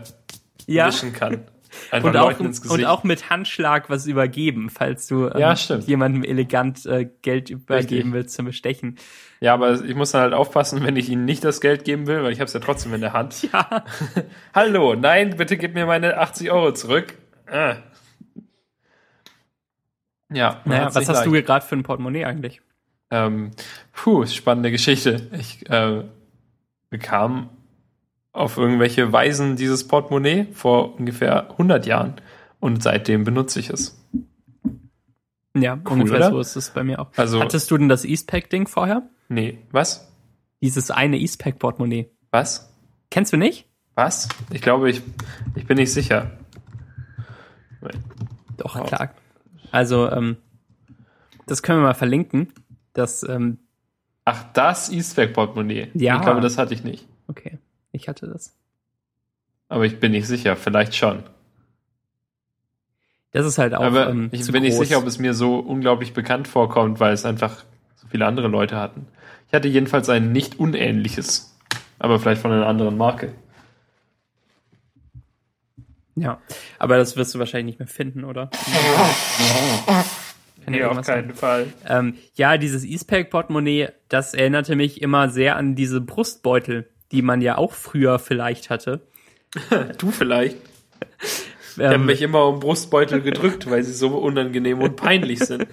ja. wischen kann. Einfach Und auch, ins Gesicht. und auch mit Handschlag was übergeben, falls du ähm, Ja, jemandem elegant äh, Geld übergeben Richtig. willst zum Bestechen. ja, aber ich muss dann halt aufpassen, wenn ich ihnen nicht das Geld geben will, weil ich habe es ja trotzdem in der Hand. Ja. Hallo, nein, bitte gib mir meine 80 Euro zurück. Ah. Ja, Naja, was hast du leicht. gerade für ein Portemonnaie eigentlich? Ähm, puh, spannende Geschichte. Ich äh, bekam auf irgendwelche Weisen dieses Portemonnaie vor ungefähr 100 Jahren und seitdem benutze ich es. Ja, ungefähr oder? so ist es bei mir auch. Also- Hattest du denn das Eastpack-Ding vorher? Nee, was? Dieses eine Eastpack-Portemonnaie. Was? Kennst du nicht? Was? Ich glaube, ich, ich bin nicht sicher. Doch, klar. Also, ähm, das können wir mal verlinken. Das, ähm, Ach, das Eastpack-Portemonnaie. Ja. Ich glaube, das hatte ich nicht. okay, ich hatte das. Aber ich bin nicht sicher, vielleicht schon. Das ist halt auch Aber ähm, ich bin nicht groß. sicher, ob es mir so unglaublich bekannt vorkommt, weil es einfach so viele andere Leute hatten. Ich hatte jedenfalls ein nicht unähnliches, aber vielleicht von einer anderen Marke. Ja, aber das wirst du wahrscheinlich nicht mehr finden, oder? Kann ja irgendwas sein. Fall. Ähm, ja, dieses Eastpack-Portemonnaie, das erinnerte mich immer sehr an diese Brustbeutel, die man ja auch früher vielleicht hatte. Du vielleicht. Ich habe Ähm, mich immer um Brustbeutel gedrückt, weil sie so unangenehm und peinlich sind.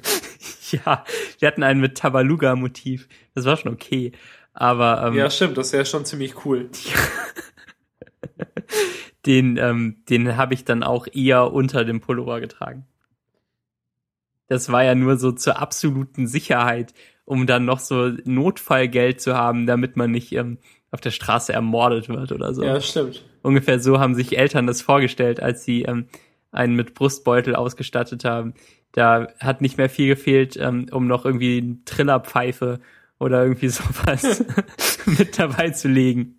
ja, wir hatten einen mit Tabaluga-Motiv. Das war schon okay. Aber ähm, Ja, stimmt, das wäre schon ziemlich cool. Den, ähm, den habe ich dann auch eher unter dem Pullover getragen. Das war ja nur so zur absoluten Sicherheit, um dann noch so Notfallgeld zu haben, damit man nicht ähm, auf der Straße ermordet wird oder so. Ja, stimmt. Ungefähr so haben sich Eltern das vorgestellt, als sie ähm, einen mit Brustbeutel ausgestattet haben. Da hat nicht mehr viel gefehlt, ähm, um noch irgendwie eine Trillerpfeife oder irgendwie sowas mit dabei zu legen.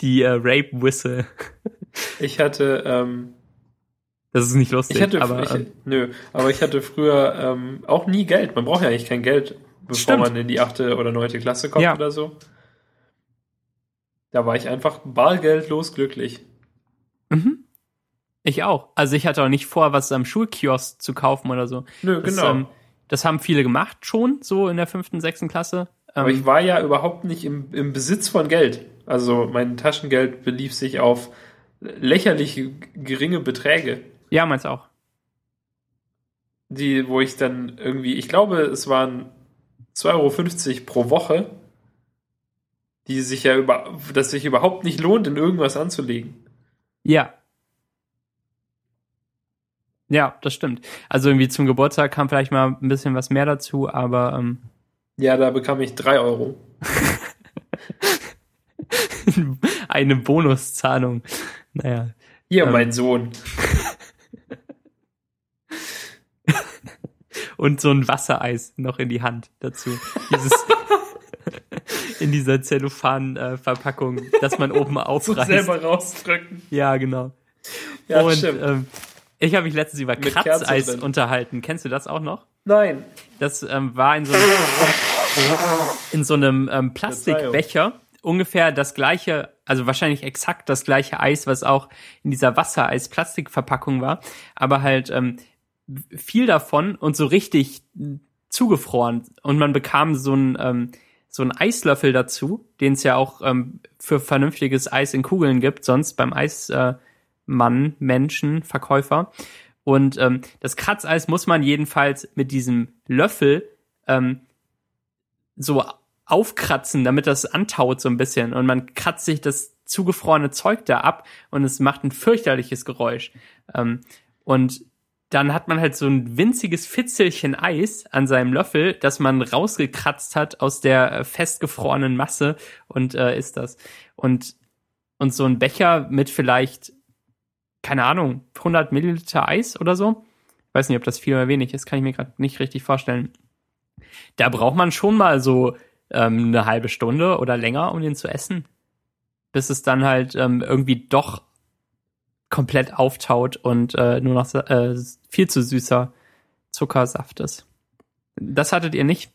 Die äh, Rape Whistle. Ich hatte, ähm, Das ist nicht lustig, ich hatte, aber ich, ähm, nö, aber ich hatte früher ähm, auch nie Geld. Man braucht ja eigentlich kein Geld, bevor Stimmt. man in die achte oder neunte Klasse kommt Ja. oder so. Da war ich einfach bargeldlos glücklich. mhm. ich auch. Also ich hatte auch nicht vor, was am Schulkiosk zu kaufen oder so. Nö, Das, genau. ähm, Das haben viele gemacht schon, so in der fünften, sechsten Klasse. Aber Ähm, ich war ja überhaupt nicht im, im Besitz von Geld. Also mein Taschengeld belief sich auf lächerliche geringe Beträge, ja, meins auch. die, wo ich dann irgendwie, ich glaube, es waren 2,50 Euro pro Woche, die sich ja über, das sich überhaupt nicht lohnt, in irgendwas anzulegen. Ja. Ja, das stimmt. Also irgendwie zum Geburtstag kam vielleicht mal ein bisschen was mehr dazu, aber ähm, Ja, da bekam ich 3 Euro. eine Bonuszahlung. Naja. Hier, Ähm. mein Sohn. Und so ein Wassereis noch in die Hand dazu. Dieses in dieser Zellophan-Verpackung, dass man oben So aufreißt. selber rausdrücken. Ja, genau. Ja, Und stimmt. ähm, ich habe mich letztens über Mit Kratzeis Kerze drin. unterhalten. Kennst du das auch noch? Nein. Das ähm, war in so einem, in so einem ähm, Plastikbecher ungefähr das gleiche, also wahrscheinlich exakt das gleiche Eis, was auch in dieser Wassereis-Plastikverpackung war, aber halt ähm, viel davon und so richtig zugefroren. Und man bekam so ein ähm, so einen Eislöffel dazu, den es ja auch ähm, für vernünftiges Eis in Kugeln gibt, sonst beim Eismann, äh, Menschen, Verkäufer. Und ähm, das Kratzeis muss man jedenfalls mit diesem Löffel ähm, so aufkratzen, damit das antaut so ein bisschen. Und man kratzt sich das zugefrorene Zeug da ab und es macht ein fürchterliches Geräusch. Ähm, und dann hat man halt so ein winziges Fitzelchen Eis an seinem Löffel, das man rausgekratzt hat aus der äh, festgefrorenen Masse und äh, ist das. Und, und so ein Becher mit vielleicht, keine Ahnung, 100 Milliliter Eis oder so. Ich weiß nicht, ob das viel oder wenig ist, kann ich mir gerade nicht richtig vorstellen. Da braucht man schon mal so ähm, eine halbe Stunde oder länger, um den zu essen. Bis es dann halt ähm, irgendwie doch komplett auftaut und äh, nur noch äh, viel zu süßer Zuckersaft ist. Das hattet ihr nicht?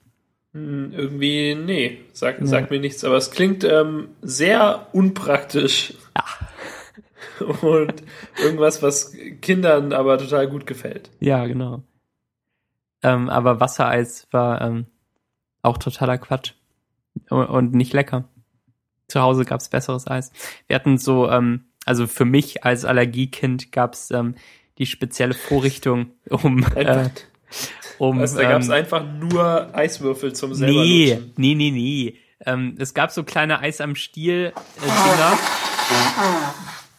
Hm, irgendwie, nee, sag, Nee. sagt mir nichts, aber es klingt ähm, sehr unpraktisch. Ja. Und irgendwas, was Kindern aber total gut gefällt. Ja, genau. Ähm, aber Wassereis war ähm, auch totaler Quatsch und, nicht lecker. Zu Hause gab's besseres Eis. Wir hatten so, ähm, also für mich als Allergiekind gab's ähm, die spezielle Vorrichtung, um, äh, um also, da gab es ähm, einfach nur Eiswürfel zum selber Nee, lutschen. nee, nee, nee. Ähm, es gab so kleine Eis am Stiel äh, Dinger,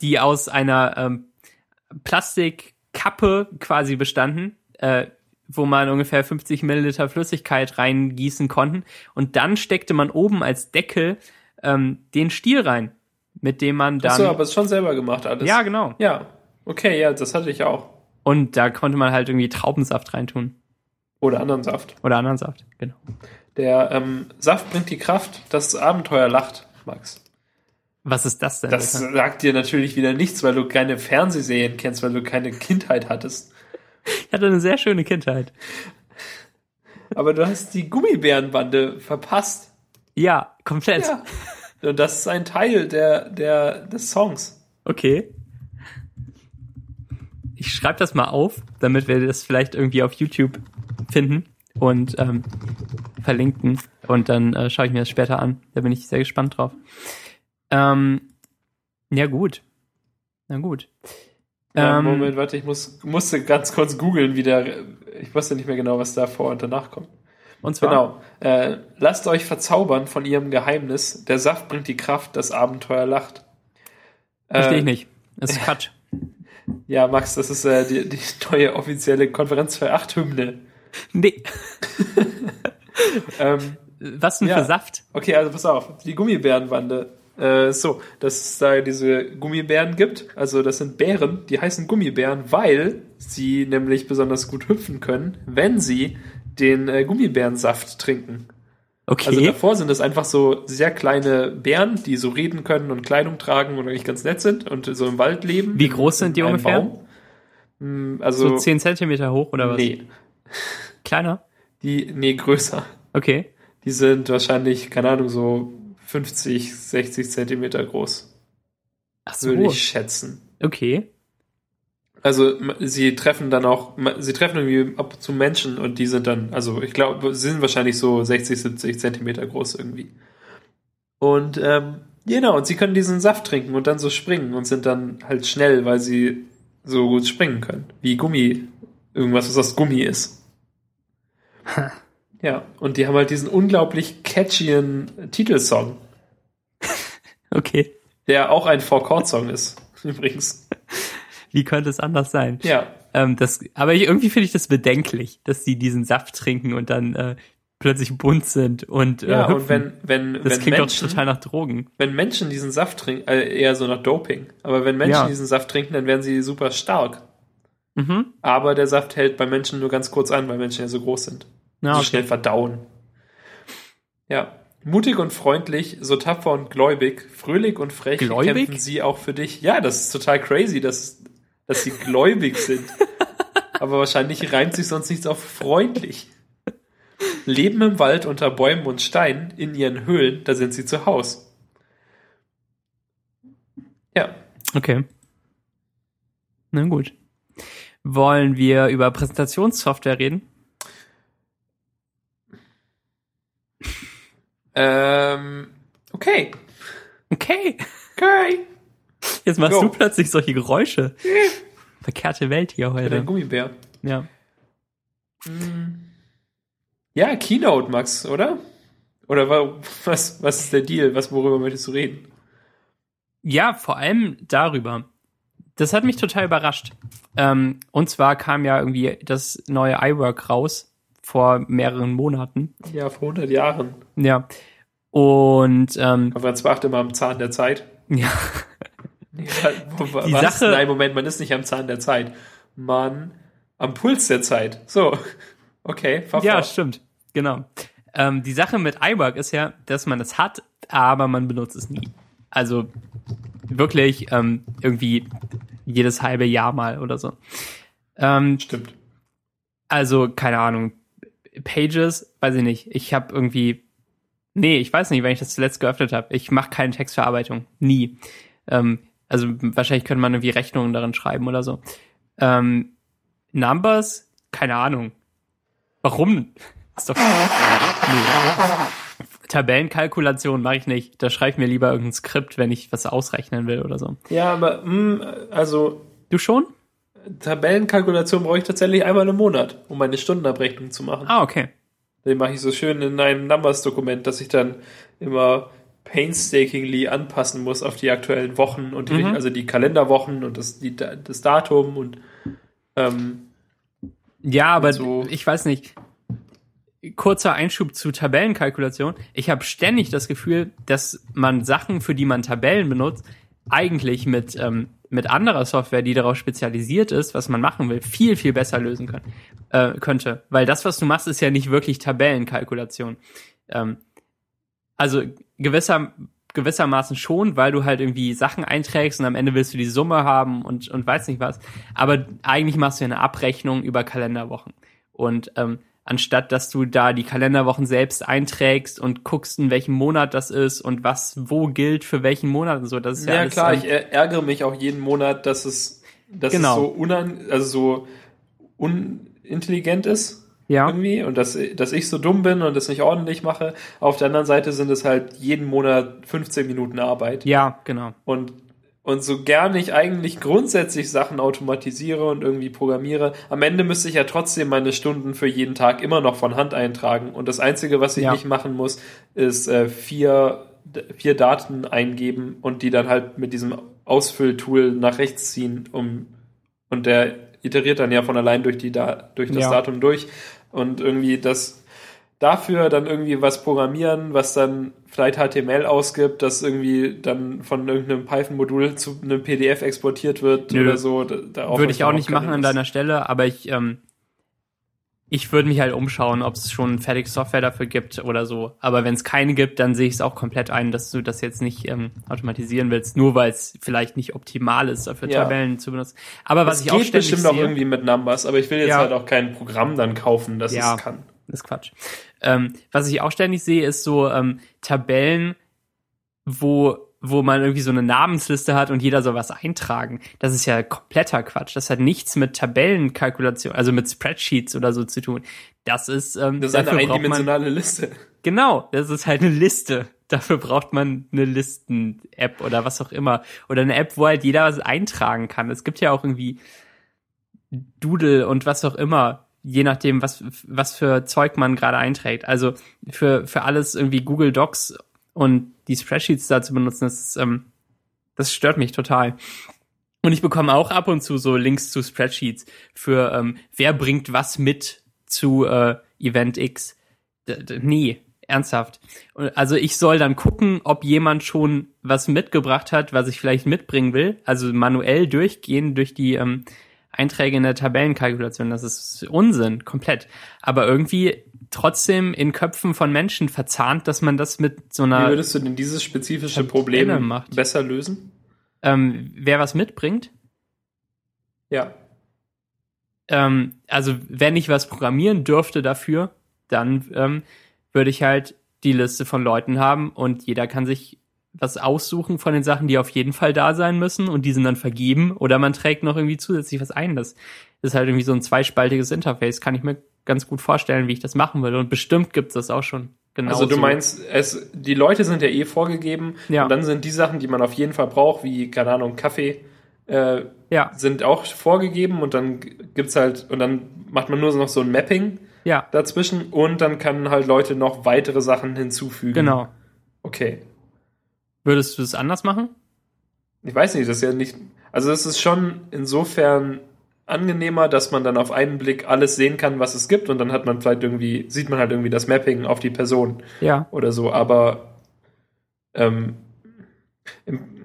die aus einer ähm, Plastikkappe quasi bestanden, äh, wo man ungefähr 50 Milliliter Flüssigkeit reingießen konnten. Und dann steckte man oben als Deckel ähm, den Stiel rein, mit dem man dann. Achso, aber es ist schon selber gemacht alles. ja, genau. Ja, okay, ja, das hatte ich auch. Und da konnte man halt irgendwie Traubensaft reintun. Oder anderen Saft. Oder anderen Saft, genau. Der ähm, Saft bringt die Kraft, das Abenteuer lacht, Max. Was ist das denn? Das bitte? sagt dir natürlich wieder nichts, weil du keine Fernsehserien kennst, weil du keine Kindheit hattest. Ich hatte eine sehr schöne Kindheit. Aber du hast die Gummibärenbande verpasst. Ja, komplett. Ja. Und das ist ein Teil der, der, des Songs. Okay. Ich schreibe das mal auf, damit wir das vielleicht irgendwie auf YouTube finden und ähm, verlinken. Und dann äh, schaue ich mir das später an. Da bin ich sehr gespannt drauf. Ähm, ja, gut. Na gut. Ja, Ähm, Moment, warte, ich muss, musste ganz kurz googeln, wie der, ich wusste nicht mehr genau, was da vor und danach kommt. Und zwar, Genau. Äh, lasst euch verzaubern von ihrem Geheimnis. Der Saft bringt die Kraft, das Abenteuer lacht. verstehe ich Äh, nicht. Das ist Quatsch. Ja, Max, das ist äh, die, die neue offizielle Konferenz für 8 Hymne. Nee. Ähm, Was denn Ja. für Saft? okay, also pass auf, die Gummibärenbande. Äh, so, dass es da diese Gummibären gibt. Also das sind Bären, die heißen Gummibären, weil sie nämlich besonders gut hüpfen können, wenn sie den äh, Gummibärensaft trinken. Okay. Also davor sind es einfach so sehr kleine Bären, die so reden können und Kleidung tragen und eigentlich ganz nett sind und so im Wald leben. Wie groß sind in die ungefähr? Baum. Hm, Also, so 10 Zentimeter hoch oder was? nee, Kleiner? die, nee, größer. Okay. Die sind wahrscheinlich, keine Ahnung, so 50, 60 Zentimeter groß, Ach so. würde ich schätzen. Okay. Also sie treffen dann auch, sie treffen irgendwie ab und zu Menschen und die sind dann, also ich glaube, sie sind wahrscheinlich so 60, 70 Zentimeter groß irgendwie. Und ähm, genau, und sie können diesen Saft trinken und dann so springen und sind dann halt schnell, weil sie so gut springen können. Wie Gummi, irgendwas, was aus Gummi ist. Ja, und die haben halt diesen unglaublich catchyen Titelsong, Okay. der auch ein Four-Chord-Song ist, übrigens. Wie könnte es anders sein? Ja, Ähm, das, aber ich, irgendwie finde ich das bedenklich, dass die diesen Saft trinken und dann äh, plötzlich bunt sind und äh, ja, und wenn, wenn, das wenn klingt Menschen, doch total nach Drogen. wenn Menschen diesen Saft trinken, äh, eher so nach Doping, aber wenn Menschen Ja. diesen Saft trinken, dann werden sie super stark. Mhm. Aber der Saft hält bei Menschen nur ganz kurz an, weil Menschen ja so groß sind. Ja, so okay. schnell verdauen. Ja. Mutig und freundlich, so tapfer und gläubig, fröhlich und frech Gläubig? kämpfen sie auch für dich. Ja, das ist total crazy, dass, dass sie gläubig sind. Aber wahrscheinlich reimt sich sonst nichts auf freundlich. Leben im Wald unter Bäumen und Steinen, in ihren Höhlen, da sind sie zu Haus. Ja, Okay. Na gut. Wollen wir über Präsentationssoftware reden? Ähm, okay. Okay. Okay. Jetzt machst Jo. du plötzlich solche Geräusche. Verkehrte Welt hier bin ein heute. Gummibär. Ja. Ja, Keynote, Max, oder? Oder wa- was, was ist der Deal? Was, worüber möchtest du reden? Ja, vor allem darüber. Das hat mich total überrascht. Ähm, und zwar kam ja irgendwie das neue iWork raus vor mehreren Monaten. Ja, vor 100 Jahren. Ja. Und ähm, Aber man wacht immer am Zahn der Zeit. ja, Die was? Sache- Nein, Moment, man ist nicht am Zahn der Zeit. Man am Puls der Zeit. So. Okay, fahr ja, stimmt. Genau. Ähm, die Sache mit iWork ist ja, dass man es hat, aber man benutzt es nie. Also wirklich ähm, irgendwie jedes halbe Jahr mal oder so. Ähm, Stimmt. Also, keine Ahnung. Pages, weiß ich nicht. Ich habe irgendwie. Nee, ich weiß nicht, wenn ich das zuletzt geöffnet habe. Ich mache keine Textverarbeitung. Nie. Ähm, also wahrscheinlich könnte man irgendwie Rechnungen darin schreiben oder so. Ähm, Numbers, keine Ahnung. Warum? Ist doch. Nee. Tabellenkalkulation mache ich nicht. Da schreibe ich mir lieber irgendein Skript, wenn ich was ausrechnen will oder so. Ja, aber, mh, also, Du schon? Tabellenkalkulation brauche ich tatsächlich einmal im Monat, um meine Stundenabrechnung zu machen. Ah, okay. Den mache ich so schön in einem Numbers-Dokument, dass ich dann immer painstakingly anpassen muss auf die aktuellen Wochen und die, Mhm. also die Kalenderwochen und das, die, das Datum und ähm, Ja, aber so- ich weiß nicht. Kurzer Einschub zu Tabellenkalkulation. Ich habe ständig das Gefühl, dass man Sachen, für die man Tabellen benutzt, eigentlich mit, ähm, mit anderer Software, die darauf spezialisiert ist, was man machen will, viel, viel besser lösen können, äh, könnte. Weil das, was du machst, ist ja nicht wirklich Tabellenkalkulation. Ähm, also gewisser, gewissermaßen schon, weil du halt irgendwie Sachen einträgst und am Ende willst du die Summe haben und, und weiß nicht was. Aber eigentlich machst du ja eine Abrechnung über Kalenderwochen. Und ähm, anstatt dass du da die Kalenderwochen selbst einträgst und guckst, in welchem Monat das ist und was wo gilt für welchen Monat und so, das ist ja, ja, alles, klar, ich ärgere mich auch jeden Monat, dass es, dass Genau. es so unan, also so unintelligent ist ja, irgendwie und dass, dass ich so dumm bin und das nicht ordentlich mache. Auf der anderen Seite sind es halt jeden Monat 15 Minuten Arbeit. ja, genau. Und, und so gern ich eigentlich grundsätzlich Sachen automatisiere und irgendwie programmiere, am Ende müsste ich ja trotzdem meine Stunden für jeden Tag immer noch von Hand eintragen. Und das Einzige, was ich Ja. nicht machen muss, ist äh, vier, vier Daten eingeben und die dann halt mit diesem Ausfülltool nach rechts ziehen, um und der iteriert dann ja von allein durch die da durch das Ja. Datum durch und irgendwie das dafür dann irgendwie was programmieren, was dann vielleicht HTML ausgibt, das irgendwie dann von irgendeinem Python-Modul zu einem PDF exportiert wird Nö. oder so. Da- darauf Würde ich auch nicht machen an deiner Stelle, aber ich, ähm, ich würde mich halt umschauen, ob es schon fertig Software dafür gibt oder so. Aber wenn es keine gibt, dann sehe ich es auch komplett ein, dass du das jetzt nicht ähm, automatisieren willst, nur weil es vielleicht nicht optimal ist, dafür Ja. Tabellen zu benutzen. Aber was Es ich auch geht ständig bestimmt auch sehe, irgendwie mit Numbers, aber ich will jetzt Ja. halt auch kein Programm dann kaufen, das Ja. es kann. Ist Quatsch. Ähm, was ich auch ständig sehe, ist so ähm, Tabellen, wo wo man irgendwie so eine Namensliste hat und jeder soll was eintragen. Das ist ja kompletter Quatsch. Das hat nichts mit Tabellenkalkulation, also mit Spreadsheets oder so zu tun. Das ist ähm, Das ist eine braucht man- eindimensionale Liste. Genau, das ist halt eine Liste. Dafür braucht man eine Listen-App oder was auch immer. Oder eine App, wo halt jeder was eintragen kann. Es gibt ja auch irgendwie Doodle und was auch immer, je nachdem, was, was für Zeug man gerade einträgt. Also für, für alles irgendwie Google Docs und die Spreadsheets da zu benutzen, das, ähm, das stört mich total. Und ich bekomme auch ab und zu so Links zu Spreadsheets für ähm, wer bringt was mit zu äh, Event X. D nee, ernsthaft. Also ich soll dann gucken, ob jemand schon was mitgebracht hat, was ich vielleicht mitbringen will. Also manuell durchgehen durch die ähm, Einträge in der Tabellenkalkulation. Das ist Unsinn, komplett. Aber irgendwie trotzdem in Köpfen von Menschen verzahnt, dass man das mit so Wie einer, würdest du denn dieses spezifische Problem macht. besser lösen? ähm, wer was mitbringt. Ja. ähm, also wenn ich was programmieren dürfte dafür, dann ähm, würde ich halt die Liste von Leuten haben und jeder kann sich was aussuchen von den Sachen, die auf jeden Fall da sein müssen und die sind dann vergeben oder man trägt noch irgendwie zusätzlich was ein. Das ist halt irgendwie so ein zweispaltiges Interface, kann ich mir ganz gut vorstellen, wie ich das machen würde und bestimmt gibt es das auch schon. Genau Also du so. meinst, es, die Leute sind ja eh vorgegeben Ja. und dann sind die Sachen, die man auf jeden Fall braucht, wie, keine Ahnung, Kaffee, äh, Ja, sind auch vorgegeben und dann gibt's halt, und dann macht man nur noch so ein Mapping ja, dazwischen und dann kann halt Leute noch weitere Sachen hinzufügen. genau. Okay. Würdest du es anders machen? Ich weiß nicht, das ist ja nicht, also es ist schon insofern angenehmer, dass man dann auf einen Blick alles sehen kann, was es gibt und dann hat man vielleicht irgendwie, sieht man halt irgendwie das Mapping auf die Person. Ja, oder so, aber ähm, im,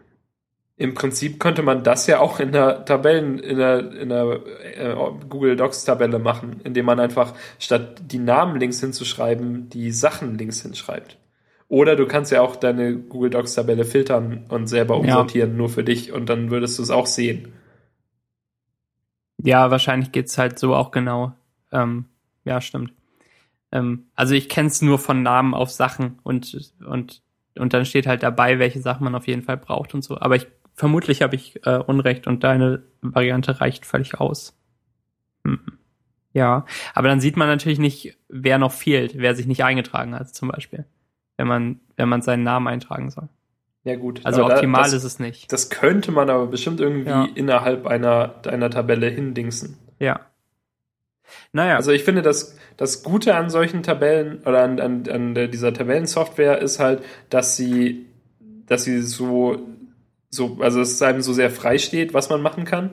im Prinzip könnte man das ja auch in der Tabellen, in der, in der äh, Google Docs Tabelle machen, indem man einfach statt die Namen links hinzuschreiben, die Sachen links hinschreibt. Oder du kannst ja auch deine Google Docs Tabelle filtern und selber Ja. umsortieren, nur für dich, und dann würdest du es auch sehen. Ja, wahrscheinlich geht's halt so auch genau. Ähm, ja, stimmt. Ähm, also ich kenn's nur von Namen auf Sachen und, und, und dann steht halt dabei, welche Sachen man auf jeden Fall braucht und so. Aber ich vermutlich habe ich äh, Unrecht und deine Variante reicht völlig aus. Hm. Ja, aber dann sieht man natürlich nicht, wer noch fehlt, wer sich nicht eingetragen hat, zum Beispiel. Wenn man, wenn man seinen Namen eintragen soll. Ja, gut. Also Aber optimal das, ist es nicht. Das könnte man aber bestimmt irgendwie Ja. innerhalb einer, einer Tabelle hindingsen. Ja. Naja, Also ich finde, das, das Gute an solchen Tabellen oder an, an, an dieser Tabellensoftware ist halt, dass sie, dass sie so, so, also es einem so sehr frei steht, was man machen kann.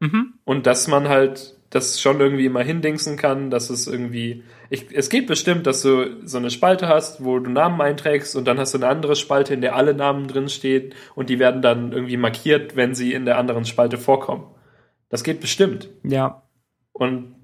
mhm. Und dass man halt das schon irgendwie immer hindingsen kann, dass es irgendwie. Ich, es geht bestimmt, dass du so eine Spalte hast, wo du Namen einträgst und dann hast du eine andere Spalte, in der alle Namen drin stehen und die werden dann irgendwie markiert, wenn sie in der anderen Spalte vorkommen. Das geht bestimmt. ja, Und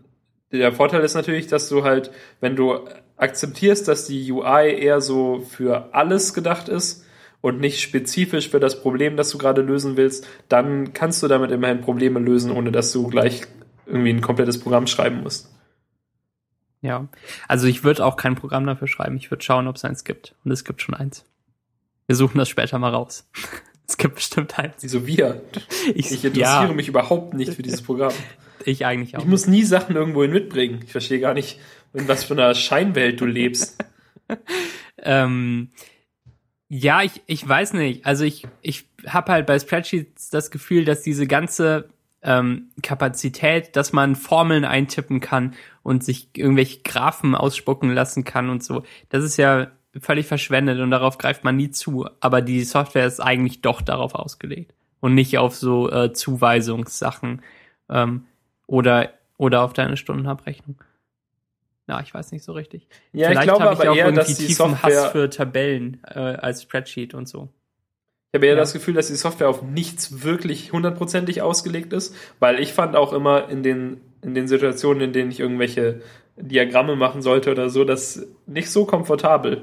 der Vorteil ist natürlich, dass du halt, wenn du akzeptierst, dass die UI eher so für alles gedacht ist und nicht spezifisch für das Problem, das du gerade lösen willst, dann kannst du damit immerhin Probleme lösen, ohne dass du gleich irgendwie ein komplettes Programm schreiben musst. Ja, also ich würde auch kein Programm dafür schreiben. Ich würde schauen, ob es eins gibt. Und es gibt schon eins. Wir suchen das später mal raus. Es gibt bestimmt eins. Wieso wir? Ich, Ich interessiere ja, mich überhaupt nicht für dieses Programm. ich eigentlich auch. Ich muss nie Sachen irgendwohin mitbringen. Ich verstehe gar nicht, in was für einer Scheinwelt du lebst. Ähm, ja, ich, ich weiß nicht. Also ich, ich habe halt bei Spreadsheets das Gefühl, dass diese ganze ähm, Kapazität, dass man Formeln eintippen kann und sich irgendwelche Graphen ausspucken lassen kann und so, das ist ja völlig verschwendet und darauf greift man nie zu. Aber die Software ist eigentlich doch darauf ausgelegt und nicht auf so äh, Zuweisungssachen ähm, oder oder auf deine Stundenabrechnung. Ja, ich weiß nicht so richtig. Ja, Vielleicht ich glaube habe ich aber auch eher, irgendwie dass die tiefen Hass Software für Tabellen äh, als Spreadsheet und so. Ich habe eher Ja. das Gefühl, dass die Software auf nichts wirklich hundertprozentig ausgelegt ist, weil ich fand auch immer in den, in den Situationen, in denen ich irgendwelche Diagramme machen sollte oder so, das nicht so komfortabel.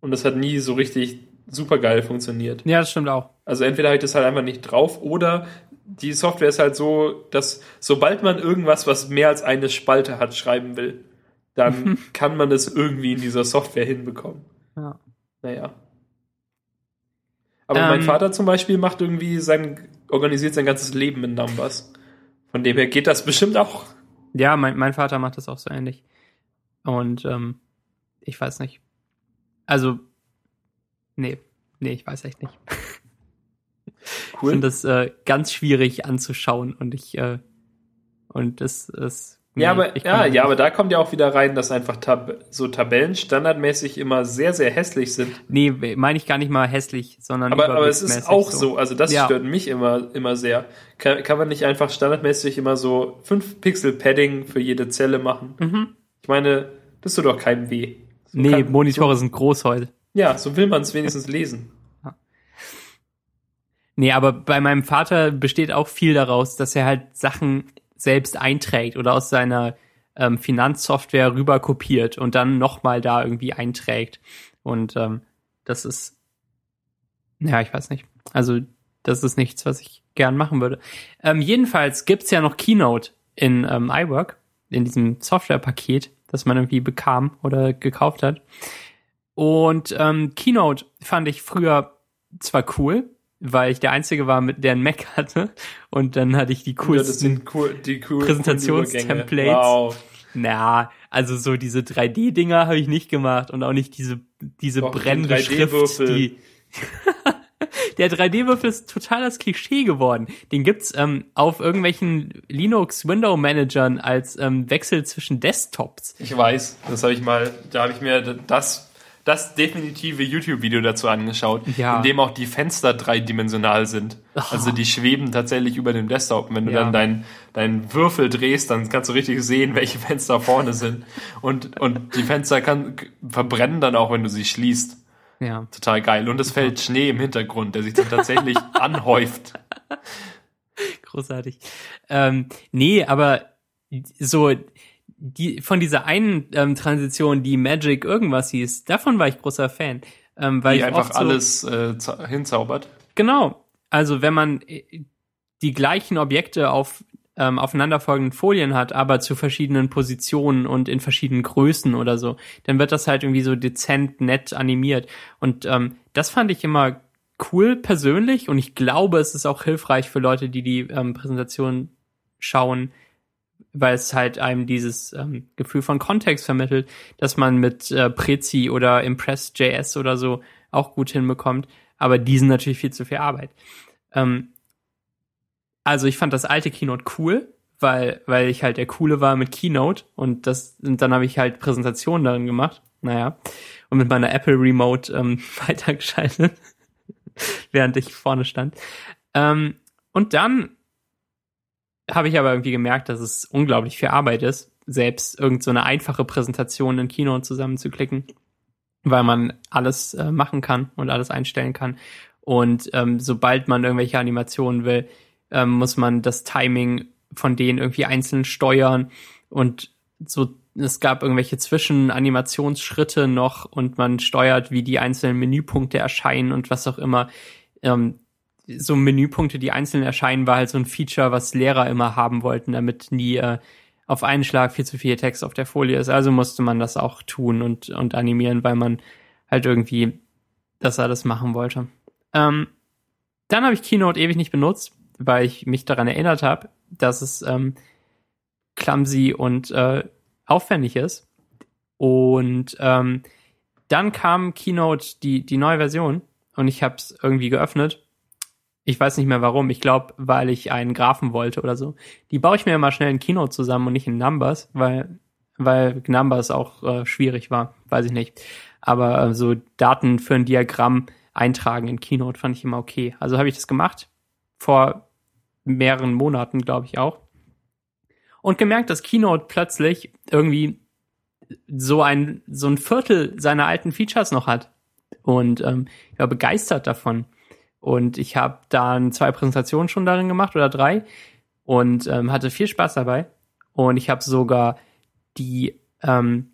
Und das hat nie so richtig super geil funktioniert. Ja, das stimmt auch. Also entweder habe ich das halt einfach nicht drauf oder die Software ist halt so, dass sobald man irgendwas, was mehr als eine Spalte hat, schreiben will, dann kann man das irgendwie in dieser Software hinbekommen. Ja. Naja. Aber mein Ähm, Vater zum Beispiel macht irgendwie sein, organisiert sein ganzes Leben in Numbers. Von dem her geht das bestimmt auch. Ja, mein, mein Vater macht das auch so ähnlich. Und ähm, ich weiß nicht. Also, nee, nee, ich weiß echt nicht. Ich finde das äh, ganz schwierig anzuschauen und ich äh, und es ist nee, Ja, aber, ja, ja, aber da kommt ja auch wieder rein, dass einfach Tab so Tabellen standardmäßig immer sehr, sehr hässlich sind. nee, meine ich gar nicht mal hässlich, sondern Aber, aber es ist auch so. Also das Ja. stört mich immer, immer sehr. Kann, kann man nicht einfach standardmäßig immer so 5 Pixel Padding für jede Zelle machen? Mhm. Ich meine, das tut doch keinem weh. So Nee, kann- Monitore sind groß heute. So, ja, so will man es wenigstens lesen. Nee, aber bei meinem Vater besteht auch viel daraus, dass er halt Sachen selbst einträgt oder aus seiner ähm, Finanzsoftware rüber kopiert und dann nochmal da irgendwie einträgt. Und ähm, das ist, ja, ich weiß nicht. Also, das ist nichts, was ich gern machen würde. Ähm, jedenfalls gibt's ja noch Keynote in ähm, iWork, in diesem Softwarepaket, das man irgendwie bekam oder gekauft hat. Und ähm, Keynote fand ich früher zwar cool, weil ich der Einzige war, mit der ein Mac hatte. Und dann hatte ich die Ja, coolsten sind cool, die cool, Präsentationstemplates. Wow. na, also so diese 3D-Dinger habe ich nicht gemacht und auch nicht diese, diese Doch, brennende Schrift, 3D-Würfel. die. Der 3D-Würfel ist total das Klischee geworden. Den gibt's ähm, auf irgendwelchen Linux-Window-Managern als ähm, Wechsel zwischen Desktops. Ich weiß, das habe ich mal, da habe ich mir das, das definitive YouTube-Video dazu angeschaut, Ja. in dem auch die Fenster dreidimensional sind. Also die schweben tatsächlich über dem Desktop. Und wenn du Ja. dann deinen deinen Würfel drehst, dann kannst du richtig sehen, welche Fenster vorne sind. Und, und die Fenster kann, verbrennen dann auch, wenn du sie schließt. Ja. Total geil. Und es fällt Schnee im Hintergrund, der sich dann tatsächlich anhäuft. Großartig. Ähm, nee, aber so die von dieser einen ähm, Transition, die Magic irgendwas hieß, davon war ich großer Fan. Ähm, weil Die ich einfach so, alles äh, za- hinzaubert. Genau. Also wenn man äh, die gleichen Objekte auf ähm, aufeinanderfolgenden Folien hat, aber zu verschiedenen Positionen und in verschiedenen Größen oder so, dann wird das halt irgendwie so dezent nett animiert. Und ähm, das fand ich immer cool persönlich und ich glaube, es ist auch hilfreich für Leute, die die ähm, Präsentation schauen, weil es halt einem dieses ähm, Gefühl von Kontext vermittelt, dass man mit äh, Prezi oder Impress.js oder so auch gut hinbekommt. Aber die sind natürlich viel zu viel Arbeit. Ähm, also ich fand das alte Keynote cool, weil, weil ich halt der Coole war mit Keynote und das und dann habe ich halt Präsentationen darin gemacht. Naja. Und mit meiner Apple Remote ähm, weitergeschaltet, während ich vorne stand. Ähm, und dann habe ich aber irgendwie gemerkt, dass es unglaublich viel Arbeit ist, selbst irgend so eine einfache Präsentation in Keynote zusammenzuklicken, weil man alles äh, machen kann und alles einstellen kann. Und ähm, sobald man irgendwelche Animationen will, ähm, muss man das Timing von denen irgendwie einzeln steuern und so es gab irgendwelche Zwischenanimationsschritte noch und man steuert, wie die einzelnen Menüpunkte erscheinen und was auch immer. Ähm, so Menüpunkte, die einzeln erscheinen, war halt so ein Feature, was Lehrer immer haben wollten, damit nie äh, auf einen Schlag viel zu viel Text auf der Folie ist. Also musste man das auch tun und, und animieren, weil man halt irgendwie das alles machen wollte. Ähm, dann habe ich Keynote ewig nicht benutzt, weil ich mich daran erinnert habe, dass es ähm, clumsy und äh, aufwendig ist. Und ähm, dann kam Keynote, die, die neue Version, und ich habe es irgendwie geöffnet. Ich weiß nicht mehr warum. Ich glaube, weil ich einen Graphen wollte oder so. Die baue ich mir mal schnell in Keynote zusammen und nicht in Numbers, weil, weil Numbers auch äh, schwierig war. Weiß ich nicht. Aber äh, so Daten für ein Diagramm eintragen in Keynote fand ich immer okay. Also habe ich das gemacht. Vor mehreren Monaten, glaube ich auch. Und gemerkt, dass Keynote plötzlich irgendwie so ein, so ein Viertel seiner alten Features noch hat. Und ähm, ich war begeistert davon. Und ich habe dann zwei Präsentationen schon darin gemacht oder drei und ähm, hatte viel Spaß dabei. Und ich habe sogar die ähm,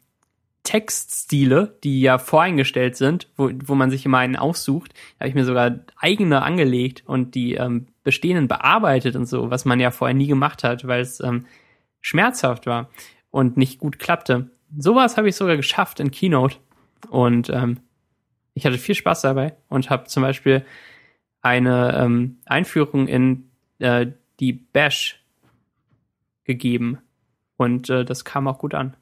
Textstile, die ja voreingestellt sind, wo, wo man sich immer einen aussucht, habe ich mir sogar eigene angelegt und die ähm, bestehenden bearbeitet und so, was man ja vorher nie gemacht hat, weil es ähm, schmerzhaft war und nicht gut klappte. Sowas habe ich sogar geschafft in Keynote und ähm, ich hatte viel Spaß dabei und habe zum Beispiel eine ähm, Einführung in äh, die Bash gegeben. Und äh, das kam auch gut an.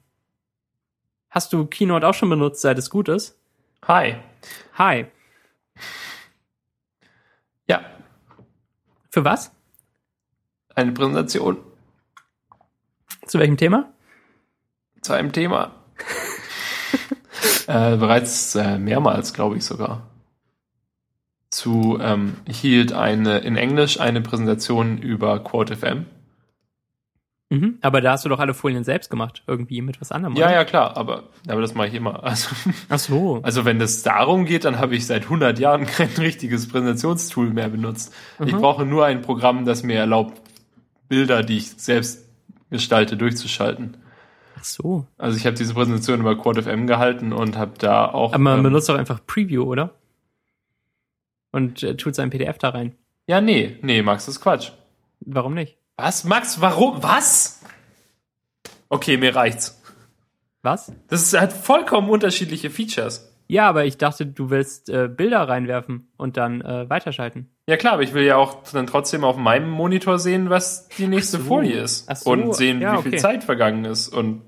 Hast du Keynote auch schon benutzt, seit es gut ist? Hi. Hi. Ja, Für was? eine Präsentation Zu welchem Thema? zu einem Thema. äh, bereits äh, mehrmals, glaube ich sogar. Zu, ähm, ich hielt eine in Englisch eine Präsentation über Quote FM. Mhm. Aber da hast du doch alle Folien selbst gemacht, irgendwie mit was anderem. Ja, oder? ja, klar, aber, aber das mache ich immer. Also, Ach so. also wenn es darum geht, dann habe ich seit 100 Jahren kein richtiges Präsentationstool mehr benutzt. Ich Mhm. brauche nur ein Programm, das mir erlaubt, Bilder, die ich selbst gestalte, durchzuschalten. Ach so. Also ich habe diese Präsentation über Quad FM gehalten und habe da auch. Aber man ähm, benutzt doch einfach Preview, oder? Und äh, tut sein PDF da rein. Ja, nee, nee, Max, das ist Quatsch. Warum nicht? Was, Max, warum? Was? Okay, mir reicht's. Was? Das ist, hat vollkommen unterschiedliche Features. Ja, aber ich dachte, du willst äh, Bilder reinwerfen und dann äh, weiterschalten. Ja klar, aber ich will ja auch dann trotzdem auf meinem Monitor sehen, was die nächste so. Folie ist. So, Und sehen, ja, wie viel okay. Zeit vergangen ist und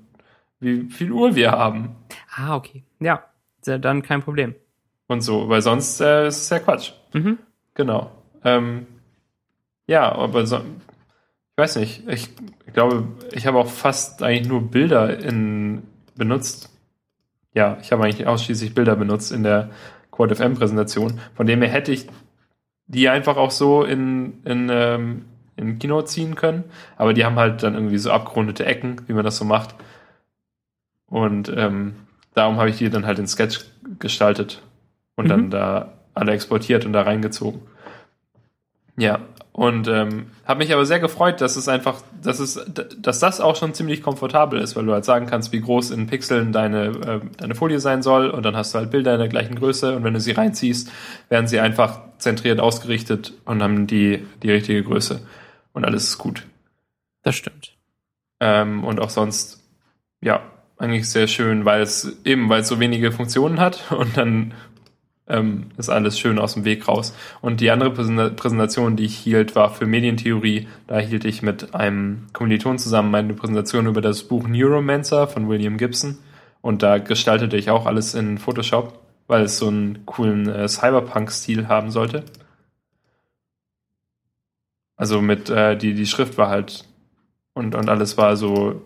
wie viel Uhr wir haben. Ah, okay. Ja, dann kein Problem. Und so, weil sonst äh, ist es ja Quatsch. Mhm. Genau. Ähm, ja, aber so, ich weiß nicht. Ich, ich glaube, ich habe auch fast eigentlich nur Bilder in, benutzt. Ja, ich habe eigentlich ausschließlich Bilder benutzt in der Quad FM Präsentation. Von dem her hätte ich die einfach auch so in, in, ähm, in Kino ziehen können. Aber die haben halt dann irgendwie so abgerundete Ecken, wie man das so macht. Und ähm, darum habe ich die dann halt in Sketch gestaltet und Mhm. dann da alle exportiert und da reingezogen. Ja, und ähm, habe mich aber sehr gefreut, dass es einfach, dass es, dass das auch schon ziemlich komfortabel ist, weil du halt sagen kannst, wie groß in Pixeln deine, äh, deine Folie sein soll und dann hast du halt Bilder in der gleichen Größe und wenn du sie reinziehst, werden sie einfach zentriert ausgerichtet und haben die, die richtige Größe und alles ist gut. Das stimmt. Ähm, und auch sonst, ja, eigentlich sehr schön, weil es eben, weil es so wenige Funktionen hat und dann ähm, ist alles schön aus dem Weg raus. Und die andere Präsenta- Präsentation, die ich hielt, war für Medientheorie. Da hielt ich mit einem Kommiliton zusammen meine Präsentation über das Buch Neuromancer von William Gibson. Und da gestaltete ich auch alles in Photoshop, weil es so einen coolen äh, Cyberpunk-Stil haben sollte. Also mit, äh, die, die Schrift war halt und, und alles war so,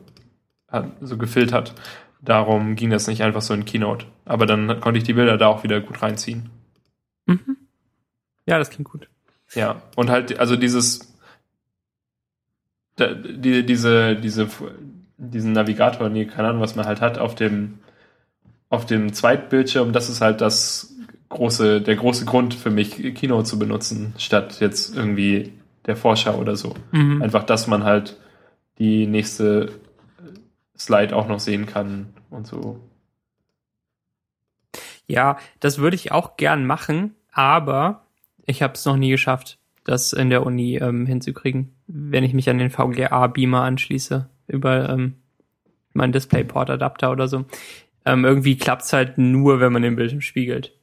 hat, so gefiltert. Darum ging das nicht einfach so in Keynote. Aber dann konnte ich die Bilder da auch wieder gut reinziehen. Mhm. Ja, das klingt gut. Ja. Und halt, also dieses, die, diese, diese, diesen Navigator, nee, keine Ahnung, was man halt hat, auf dem, auf dem Zweitbildschirm, das ist halt das große, der große Grund für mich, Keynote zu benutzen, statt jetzt irgendwie der Vorschau oder so. Mhm. Einfach, dass man halt die nächste Slide auch noch sehen kann und so. Ja, das würde ich auch gern machen, aber ich habe es noch nie geschafft, das in der Uni ähm, hinzukriegen, wenn ich mich an den VGA-Beamer anschließe über ähm, meinen DisplayPort-Adapter oder so. Ähm, irgendwie klappt's halt nur, wenn man den Bildschirm spiegelt.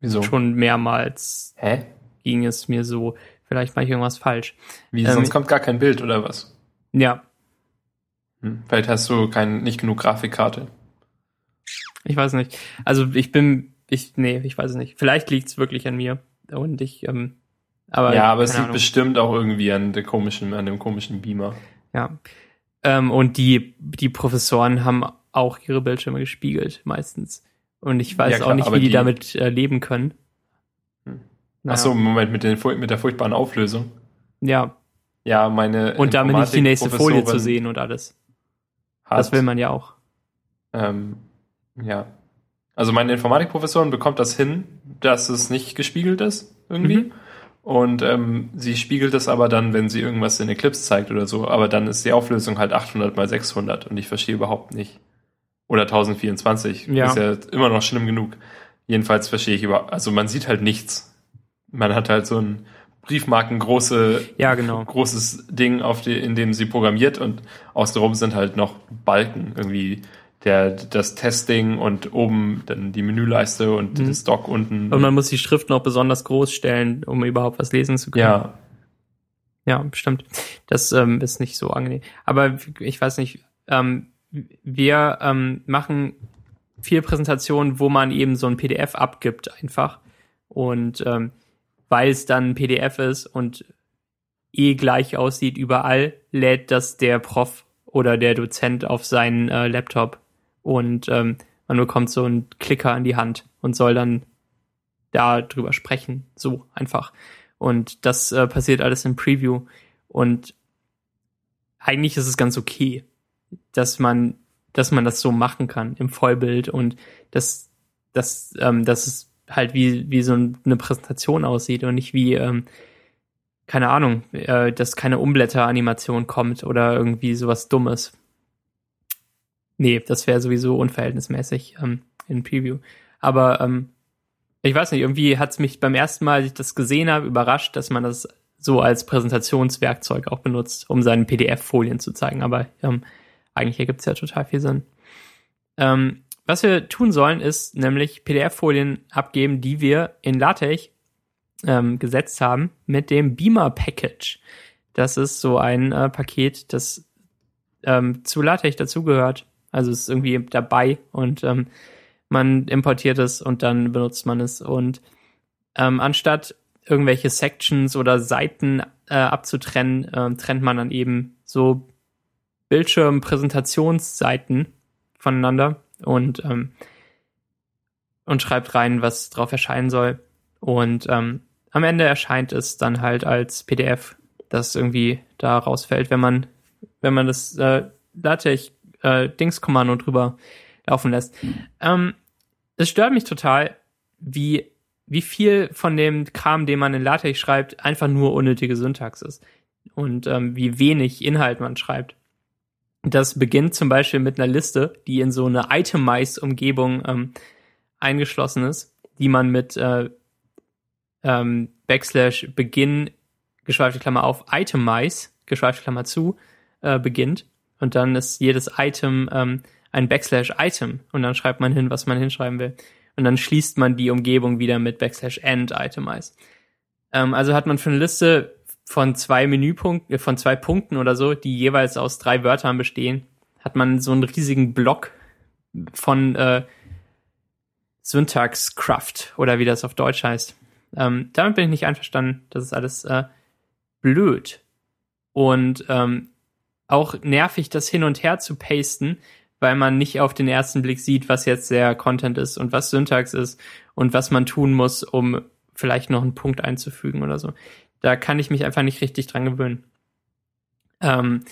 Wieso? Schon mehrmals Hä? ging es mir so. Vielleicht mache ich irgendwas falsch. Wie, Ähm, sonst kommt gar kein Bild oder was? Ja, Hm. Vielleicht hast du kein, nicht genug Grafikkarte. ich weiß nicht. Also ich bin, ich, nee, ich weiß es nicht. Vielleicht liegt's wirklich an mir. Und ich, ähm, aber. ja, aber es liegt Ahnung. bestimmt auch irgendwie an der komischen, an dem komischen Beamer. Ja. Ähm, und die, die Professoren haben auch ihre Bildschirme gespiegelt, meistens. Und ich weiß Ja, klar, auch nicht, wie die, die- damit äh, leben können. Hm. Naja. Ach so, Moment, mit, den, mit der furchtbaren Auflösung. Ja, Ja, meine. und damit nicht die nächste Folie zu sehen und alles. Hat, Das will man ja auch. Ähm, ja. Also meine Informatikprofessorin bekommt das hin, dass es nicht gespiegelt ist, irgendwie. Mhm. Und ähm, sie spiegelt es aber dann, wenn sie irgendwas in Eclipse zeigt oder so. Aber dann ist die Auflösung halt 800 mal 600 und ich verstehe überhaupt nicht. Oder 1024. Ja. Ist ja immer noch schlimm genug. Jedenfalls verstehe ich über, also man sieht halt nichts. Man hat halt so ein Briefmarkengroße, Ja, genau. großes Ding, auf die, in dem sie programmiert und außenrum sind halt noch Balken, irgendwie der, das Testing und oben dann die Menüleiste und Mhm. das Dock unten. Und man muss die Schrift noch besonders groß stellen, um überhaupt was lesen zu können. ja, Ja, bestimmt. Das ähm, ist nicht so angenehm. Aber ich weiß nicht, ähm, wir ähm, machen viele Präsentationen, wo man eben so ein PDF abgibt einfach. Und ähm, weil es dann ein PDF ist und eh gleich aussieht überall, lädt das der Prof oder der Dozent auf seinen äh, Laptop und ähm, man bekommt so einen Klicker in die Hand und soll dann da drüber sprechen. So einfach. Und das äh, passiert alles im Preview. Und eigentlich ist es ganz okay, dass man, dass man das so machen kann im Vollbild und dass, dass, ähm, dass es halt wie, wie so eine Präsentation aussieht und nicht wie, ähm, keine Ahnung, äh, dass keine Umblätteranimation kommt oder irgendwie sowas Dummes. Nee, das wäre sowieso unverhältnismäßig ähm, in Preview. Aber ähm, ich weiß nicht, irgendwie hat es mich beim ersten Mal, als ich das gesehen habe, überrascht, dass man das so als Präsentationswerkzeug auch benutzt, um seine PDF-Folien zu zeigen. Aber ähm, eigentlich ergibt es ja total viel Sinn. Ähm, was wir tun sollen, ist nämlich PDF-Folien abgeben, die wir in LaTeX ähm, gesetzt haben mit dem Beamer Package. Das ist so ein äh, Paket, das ähm, zu LaTeX dazugehört. Also es ist irgendwie dabei und ähm, man importiert es und dann benutzt man es. Und ähm, anstatt irgendwelche Sections oder Seiten äh, abzutrennen, ähm, trennt man dann eben so Bildschirmpräsentationsseiten voneinander und, ähm, und schreibt rein, was drauf erscheinen soll. Und ähm, am Ende erscheint es dann halt als PDF, das irgendwie da rausfällt, wenn man, wenn man das äh, LaTeX äh, Dings-Kommando drüber laufen lässt. Ähm, es stört mich total, wie, wie viel von dem Kram, den man in LaTeX schreibt, einfach nur unnötige Syntax ist. Und ähm, wie wenig Inhalt man schreibt. Das beginnt zum Beispiel mit einer Liste, die in so eine Itemize-Umgebung ähm, eingeschlossen ist, die man mit äh, ähm, Backslash Beginn, geschweifte Klammer auf, Itemize, geschweifte Klammer zu, äh, beginnt. Und dann ist jedes Item ähm, ein Backslash Item und dann schreibt man hin, was man hinschreiben will. Und dann schließt man die Umgebung wieder mit Backslash End Itemize. Ähm, also hat man für eine Liste von zwei Menüpunkten, äh, von zwei Punkten oder so, die jeweils aus drei Wörtern bestehen, hat man so einen riesigen Block von äh, Syntaxcraft oder wie das auf Deutsch heißt. Ähm, damit bin ich nicht einverstanden. Das ist alles äh, blöd. Und ähm, auch nervig, das hin und her zu pasten, weil man nicht auf den ersten Blick sieht, was jetzt der Content ist und was Syntax ist und was man tun muss, um vielleicht noch einen Punkt einzufügen oder so. Da kann ich mich einfach nicht richtig dran gewöhnen. Ähm,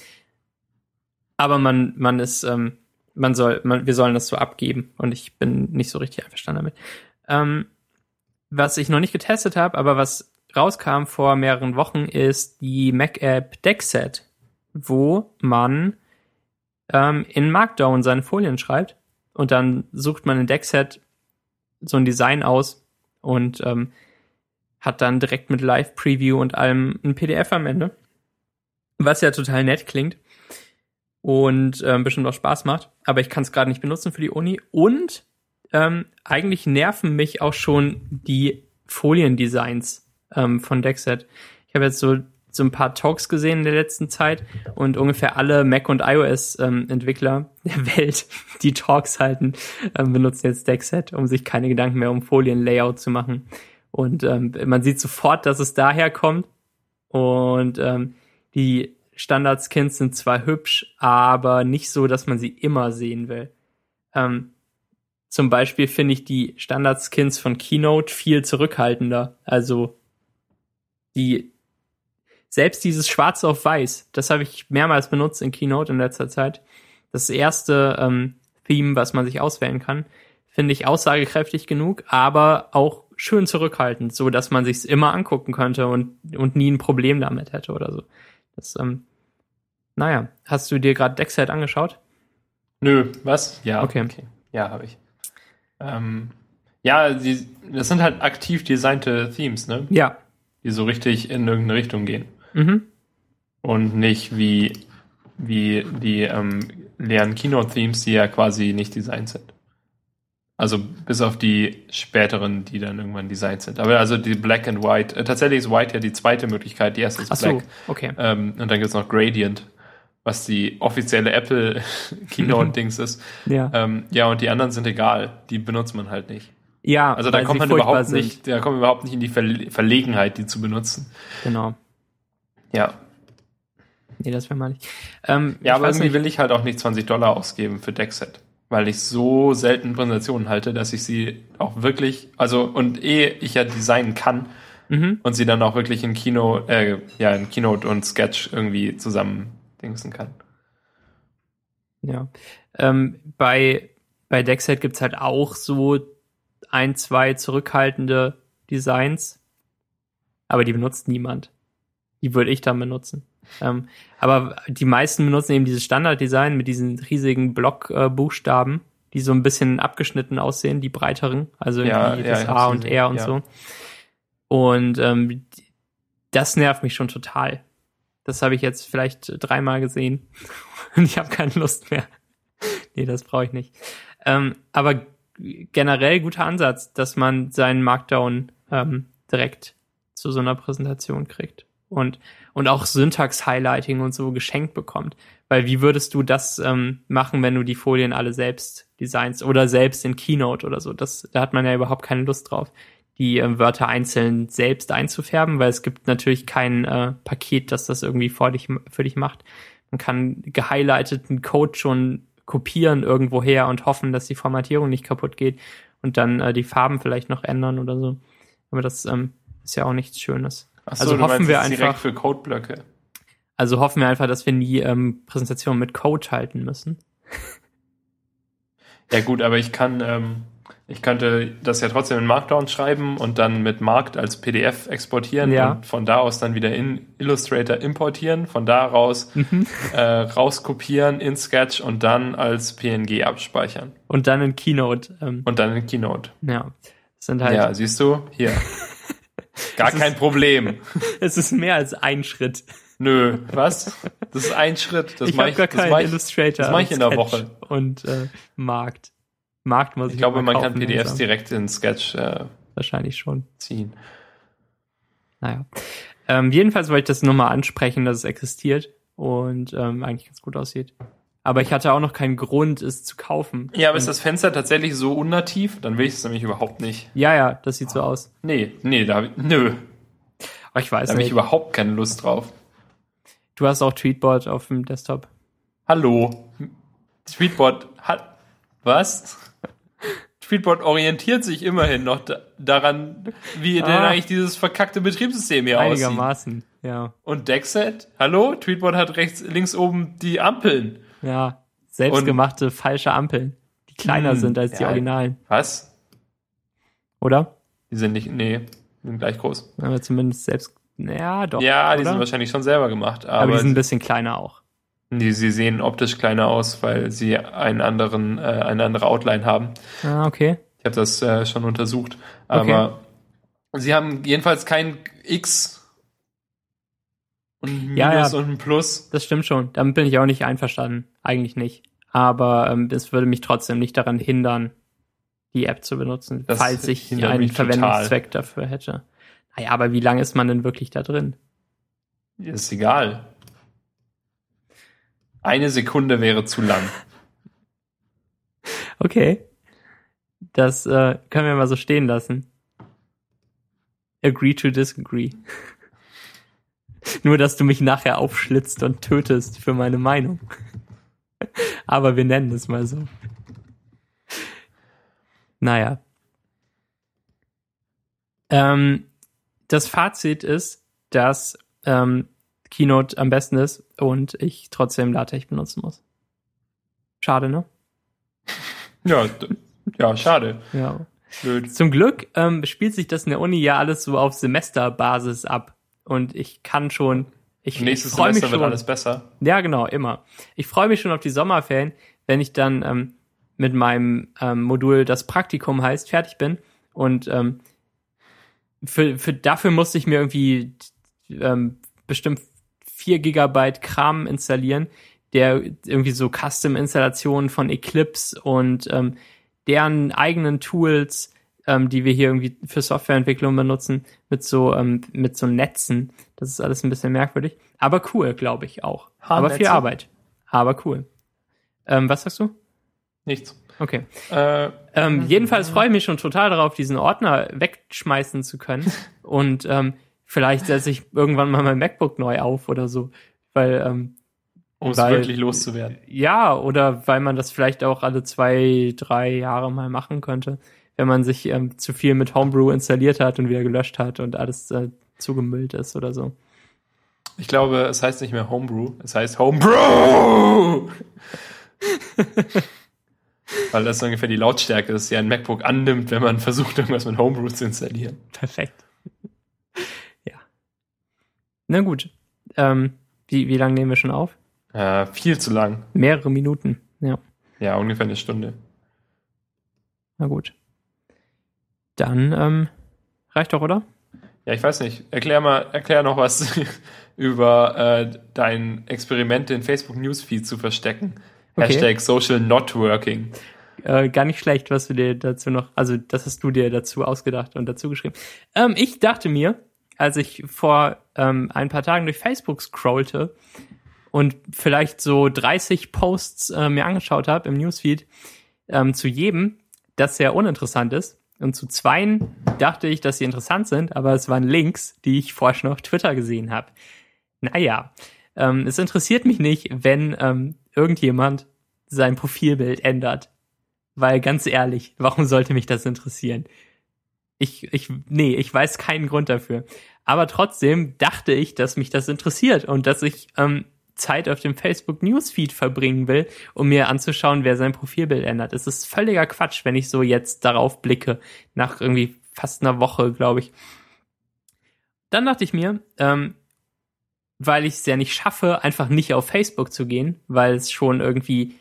aber man, man ist, ähm, man soll, man, wir sollen das so abgeben und ich bin nicht so richtig einverstanden damit. Ähm, was ich noch nicht getestet habe, aber was rauskam vor mehreren Wochen, ist die Mac-App Deckset, wo man ähm, in Markdown seine Folien schreibt und dann sucht man in Deckset so ein Design aus und ähm, hat dann direkt mit Live-Preview und allem ein PDF am Ende, was ja total nett klingt und ähm, bestimmt auch Spaß macht, aber ich kann es gerade nicht benutzen für die Uni und ähm, eigentlich nerven mich auch schon die Foliendesigns ähm, von Deckset. Ich habe jetzt so so ein paar Talks gesehen in der letzten Zeit und ungefähr alle Mac und iOS ähm, der Welt, die Talks halten, ähm, benutzen jetzt Deckset, um sich keine Gedanken mehr um Folienlayout zu machen. Und ähm, man sieht sofort, dass es daher kommt. Und ähm, die Standard-Skins sind zwar hübsch, aber nicht so, dass man sie immer sehen will. Ähm, zum Beispiel finde ich die Standard-Skins von Keynote viel zurückhaltender. Also die selbst dieses Schwarz auf Weiß, das habe ich mehrmals benutzt in Keynote in letzter Zeit. Das erste ähm, Theme, was man sich auswählen kann, finde ich aussagekräftig genug, aber auch schön zurückhaltend, so dass man sich's immer angucken könnte und und nie ein Problem damit hätte oder so. Das, ähm, naja, hast du dir gerade Deckset angeschaut? Nö, was? Ja, Okay. okay. Ja, habe ich. Ähm, ja, die, das sind halt aktiv designte Themes, ne? Ja. Die so richtig in irgendeine Richtung gehen. Mhm. Und nicht wie, wie die ähm, leeren Keynote-Themes, die ja quasi nicht designt sind. Also bis auf die späteren, die dann irgendwann designt sind. Aber also die Black and White. Äh, tatsächlich ist White ja die zweite Möglichkeit. Die erste ist Ach so, Black. okay. Ähm, und dann gibt's noch Gradient, was die offizielle Apple Keynote-Dings ist. Ja. Ähm, ja, und die anderen sind egal. Die benutzt man halt nicht. Ja, Also da kommt man überhaupt sind. nicht, da kommt man überhaupt nicht in die Verle Verlegenheit, die zu benutzen. Genau. Ja. Nee, das wäre mal nicht. Ähm, Ja, aber irgendwie nicht, will ich halt auch nicht 20 Dollar ausgeben für Deckset. Weil ich so selten Präsentationen halte, dass ich sie auch wirklich, also und eh ich ja designen kann Mhm. und sie dann auch wirklich in Kino, äh, ja, in Keynote und Sketch irgendwie zusammen dingsen kann. Ja. Ähm, bei, bei Deckset gibt's halt auch so ein, zwei zurückhaltende Designs, aber die benutzt niemand. Die würde ich dann benutzen. Ähm, aber die meisten benutzen eben dieses Standarddesign mit diesen riesigen Blockbuchstaben, die so ein bisschen abgeschnitten aussehen, die breiteren, also Ja, ja, das A und R und ja. so. Und ähm, das nervt mich schon total. Das habe ich jetzt vielleicht dreimal gesehen und ich habe keine Lust mehr. nee, das brauche ich nicht. Ähm, aber generell guter Ansatz, dass man seinen Markdown ähm, direkt zu so einer Präsentation kriegt und und auch Syntax-Highlighting und so geschenkt bekommt. Weil wie würdest du das ähm, machen, wenn du die Folien alle selbst designst oder selbst in Keynote oder so? Das, da hat man ja überhaupt keine Lust drauf, die ähm, Wörter einzeln selbst einzufärben, weil es gibt natürlich kein äh, Paket, das das irgendwie vor dich, für dich macht. Man kann gehighlighteten Code schon kopieren irgendwo her und hoffen, dass die Formatierung nicht kaputt geht und dann äh, die Farben vielleicht noch ändern oder so. Aber das ähm, ist ja auch nichts Schönes. Ach so, Also hoffen wir jetzt direkt einfach- für Codeblöcke. Also hoffen wir einfach, dass wir nie ähm, Präsentationen mit Code halten müssen. Ja gut, aber ich kann, ähm, ich könnte das ja trotzdem in Markdown schreiben und dann mit Markt als PDF exportieren Ja. und von da aus dann wieder in Illustrator importieren, von da raus Mhm. äh, rauskopieren in Sketch und dann als PNG abspeichern Und dann in Keynote. Ähm, und dann in Keynote. ja, das sind halt. Ja, siehst du? Hier. Gar kein Problem. Es ist mehr als ein Schritt. Nö, was? Das ist ein Schritt. Das ich habe ich, gar das keinen Illustrator. das mach ich in der Woche. Und äh, Markt. Markt muss ich Ich glaube, man kann PDFs langsam. direkt in Sketch äh, Wahrscheinlich schon. ziehen. Naja. Ähm, jedenfalls wollte ich das nur mal ansprechen, dass es existiert und ähm, eigentlich ganz gut aussieht. Aber ich hatte auch noch keinen Grund, es zu kaufen. Ja, aber ist das Fenster tatsächlich so unnativ? Dann will ich es nämlich überhaupt nicht. Ja, ja, das sieht so aus. Nee, nee, da nö, Aber ich weiß da habe ich nicht. überhaupt keine Lust drauf. Du hast auch Tweetbot auf dem Desktop. Hallo. Tweetbot hat was? Tweetbot orientiert sich immerhin noch da, daran, wie denn Ah. eigentlich dieses verkackte Betriebssystem hier aussieht. Einigermaßen, ja. Und Dexet? Hallo? Tweetbot hat rechts, links oben die Ampeln. Ja. Selbstgemachte falsche Ampeln, die kleiner Hm, sind als die ja. Originalen, Was? oder? Die sind nicht, nee, die sind gleich groß. Aber zumindest selbst. Ja, doch. ja, die oder? sind wahrscheinlich schon selber gemacht, aber, aber, die sind ein bisschen kleiner auch. die, sie sehen optisch kleiner aus, weil sie einen anderen, äh, eine andere Outline haben. Ah, okay. Ich habe das äh, schon untersucht. Aber sie haben jedenfalls kein X und ein Minus Ja, ja. und ein Plus. Das stimmt schon. Damit bin ich auch nicht einverstanden. Eigentlich nicht. Aber ähm, es würde mich trotzdem nicht daran hindern, die App zu benutzen, Das falls ich einen mich total. Verwendungszweck dafür hätte. Naja, aber wie lange ist man denn wirklich da drin? Ist egal. Eine Sekunde wäre zu lang. Okay. Das äh, können wir mal so stehen lassen. Agree to disagree. Nur, dass du mich nachher aufschlitzt und tötest für meine Meinung. Aber wir nennen es mal so. Naja. Ähm, das Fazit ist, dass ähm, Keynote am besten ist und ich trotzdem LaTeX benutzen muss. Schade, ne? Ja, ja, schade. Ja. Blöd. Zum Glück ähm, spielt sich das in der Uni ja alles so auf Semesterbasis ab. Und ich kann schon, ich, ich Nächstes freue mich Semester schon. wird alles besser. Ja, genau, immer. Ich freue mich schon auf die Sommerferien, wenn ich dann ähm, mit meinem ähm, Modul, das Praktikum heißt, fertig bin. Und ähm, für, für dafür musste ich mir irgendwie ähm, bestimmt vier Gigabyte Kram installieren, der irgendwie so Custom-Installationen von Eclipse und ähm, deren eigenen Tools, ähm, die wir hier irgendwie für Softwareentwicklung benutzen, mit so ähm, mit so Netzen. Das ist alles ein bisschen merkwürdig, aber cool, glaube ich auch. Aber viel Arbeit, aber cool. Ähm, was sagst du? Nichts. Okay. Äh, ähm, jedenfalls freue ich mich schon total darauf, diesen Ordner wegschmeißen zu können. Und ähm, vielleicht setze ich irgendwann mal mein MacBook neu auf oder so. Weil, ähm, um es wirklich loszuwerden. Ja, oder weil man das vielleicht auch alle zwei, drei Jahre mal machen könnte, wenn man sich ähm, zu viel mit Homebrew installiert hat und wieder gelöscht hat und alles äh, zugemüllt ist oder so. Ich glaube, es heißt nicht mehr Homebrew, es heißt Homebrew! Weil das ungefähr die Lautstärke ist, die ein MacBook annimmt, wenn man versucht, irgendwas mit Homebrew zu installieren. Perfekt. ja. Na gut. Ähm, wie, wie lange nehmen wir schon auf? Äh, viel zu lang. Mehrere Minuten, ja. Ja, ungefähr eine Stunde. Na gut. Dann ähm, reicht doch, oder? Ja, ich weiß nicht. Erklär mal, erklär noch was über äh, dein Experiment, den Facebook Newsfeed zu verstecken. Okay. Hashtag Social Not Working. Äh, gar nicht schlecht, was du dir dazu noch, also das hast du dir dazu ausgedacht und dazu geschrieben. Ähm, ich dachte mir, als ich vor ähm, ein paar Tagen durch Facebook scrollte und vielleicht so 30 Posts äh, mir angeschaut habe im Newsfeed, ähm, zu jedem, das sehr uninteressant ist. Und zu zweien dachte ich, dass sie interessant sind, aber es waren Links, die ich vorher schon auf Twitter gesehen habe. Naja, ähm, es interessiert mich nicht, wenn ähm, irgendjemand sein Profilbild ändert. Weil ganz ehrlich, warum sollte mich das interessieren? Ich, ich, nee, ich weiß keinen Grund dafür. Aber trotzdem dachte ich, dass mich das interessiert und dass ich ähm, Zeit auf dem Facebook Newsfeed verbringen will, um mir anzuschauen, wer sein Profilbild ändert. Es ist völliger Quatsch, wenn ich so jetzt darauf blicke, nach irgendwie fast einer Woche, glaube ich. Dann dachte ich mir, ähm, weil ich es ja nicht schaffe, einfach nicht auf Facebook zu gehen, weil es schon irgendwie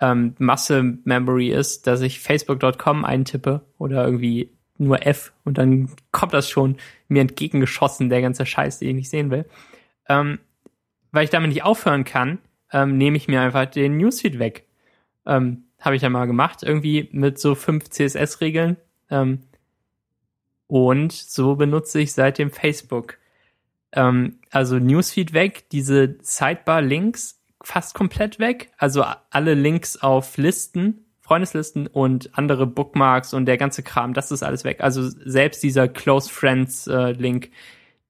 ähm, Muscle Memory ist, dass ich facebook.com eintippe oder irgendwie nur F und dann kommt das schon mir entgegengeschossen, der ganze Scheiß, den ich nicht sehen will. Ähm, weil ich damit nicht aufhören kann, ähm, nehme ich mir einfach den Newsfeed weg. Ähm, Habe ich ja mal gemacht, irgendwie mit so fünf CSS-Regeln. Ähm, und so benutze ich seitdem Facebook. Ähm, also Newsfeed weg, diese Sidebar-Links fast komplett weg. Also alle Links auf Listen, Freundeslisten und andere Bookmarks und der ganze Kram, das ist alles weg. Also selbst dieser Close Friends äh,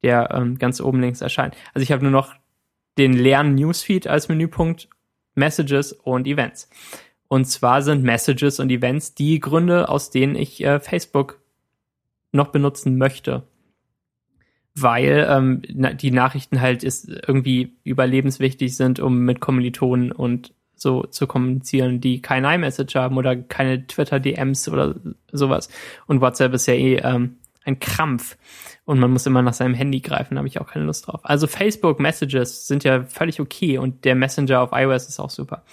der ähm, ganz oben links erscheint. Also ich habe nur noch den leeren Newsfeed als Menüpunkt, Messages und Events. Und zwar sind Messages und Events die Gründe, aus denen ich äh, Facebook noch benutzen möchte weil ähm, die Nachrichten halt ist irgendwie überlebenswichtig sind, um mit Kommilitonen und so zu kommunizieren, die kein iMessage haben oder keine Twitter-DMs oder sowas. Und WhatsApp ist ja eh ähm, ein Krampf und man muss immer nach seinem Handy greifen, da habe ich auch keine Lust drauf. Also Facebook Messages sind ja völlig okay und der Messenger auf iOS ist auch super.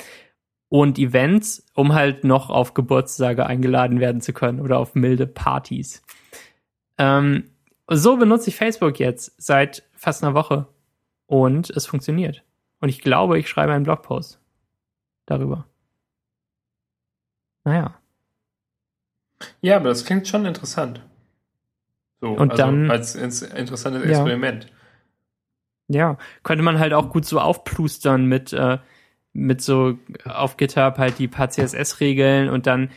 Und Events, um halt noch auf Geburtstage eingeladen werden zu können oder auf milde Partys. Ähm, so benutze ich Facebook jetzt seit fast einer Woche und es funktioniert. Und ich glaube, ich schreibe einen Blogpost darüber. Naja. Ja, aber das klingt schon interessant. So, und also dann als interessantes Experiment. Ja. ja, könnte man halt auch gut so aufplustern mit äh, mit so auf GitHub halt die paar CSS-Regeln und dann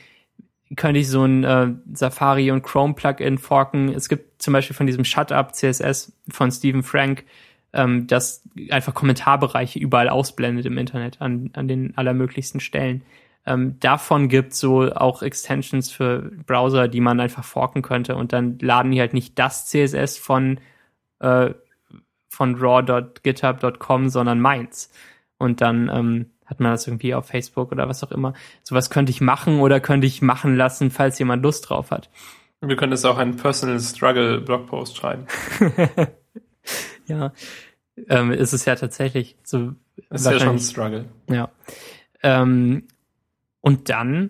könnte ich so ein äh, Safari und Chrome Plugin forken. Es gibt zum Beispiel von diesem Shutup CSS von Stephen Frank, ähm, das einfach Kommentarbereiche überall ausblendet im Internet an, an den allermöglichsten Stellen. Ähm, davon gibt so auch Extensions für Browser, die man einfach forken könnte und dann laden die halt nicht das CSS von äh, von raw.github.com, sondern meins. Und dann ähm, hat man das irgendwie auf Facebook oder was auch immer. Sowas könnte ich machen oder könnte ich machen lassen, falls jemand Lust drauf hat. Wir können jetzt auch einen Personal Struggle Blogpost schreiben. ja, ähm, ist es ja tatsächlich so. Ist ja schon ein Struggle. Ja. Ähm, und dann,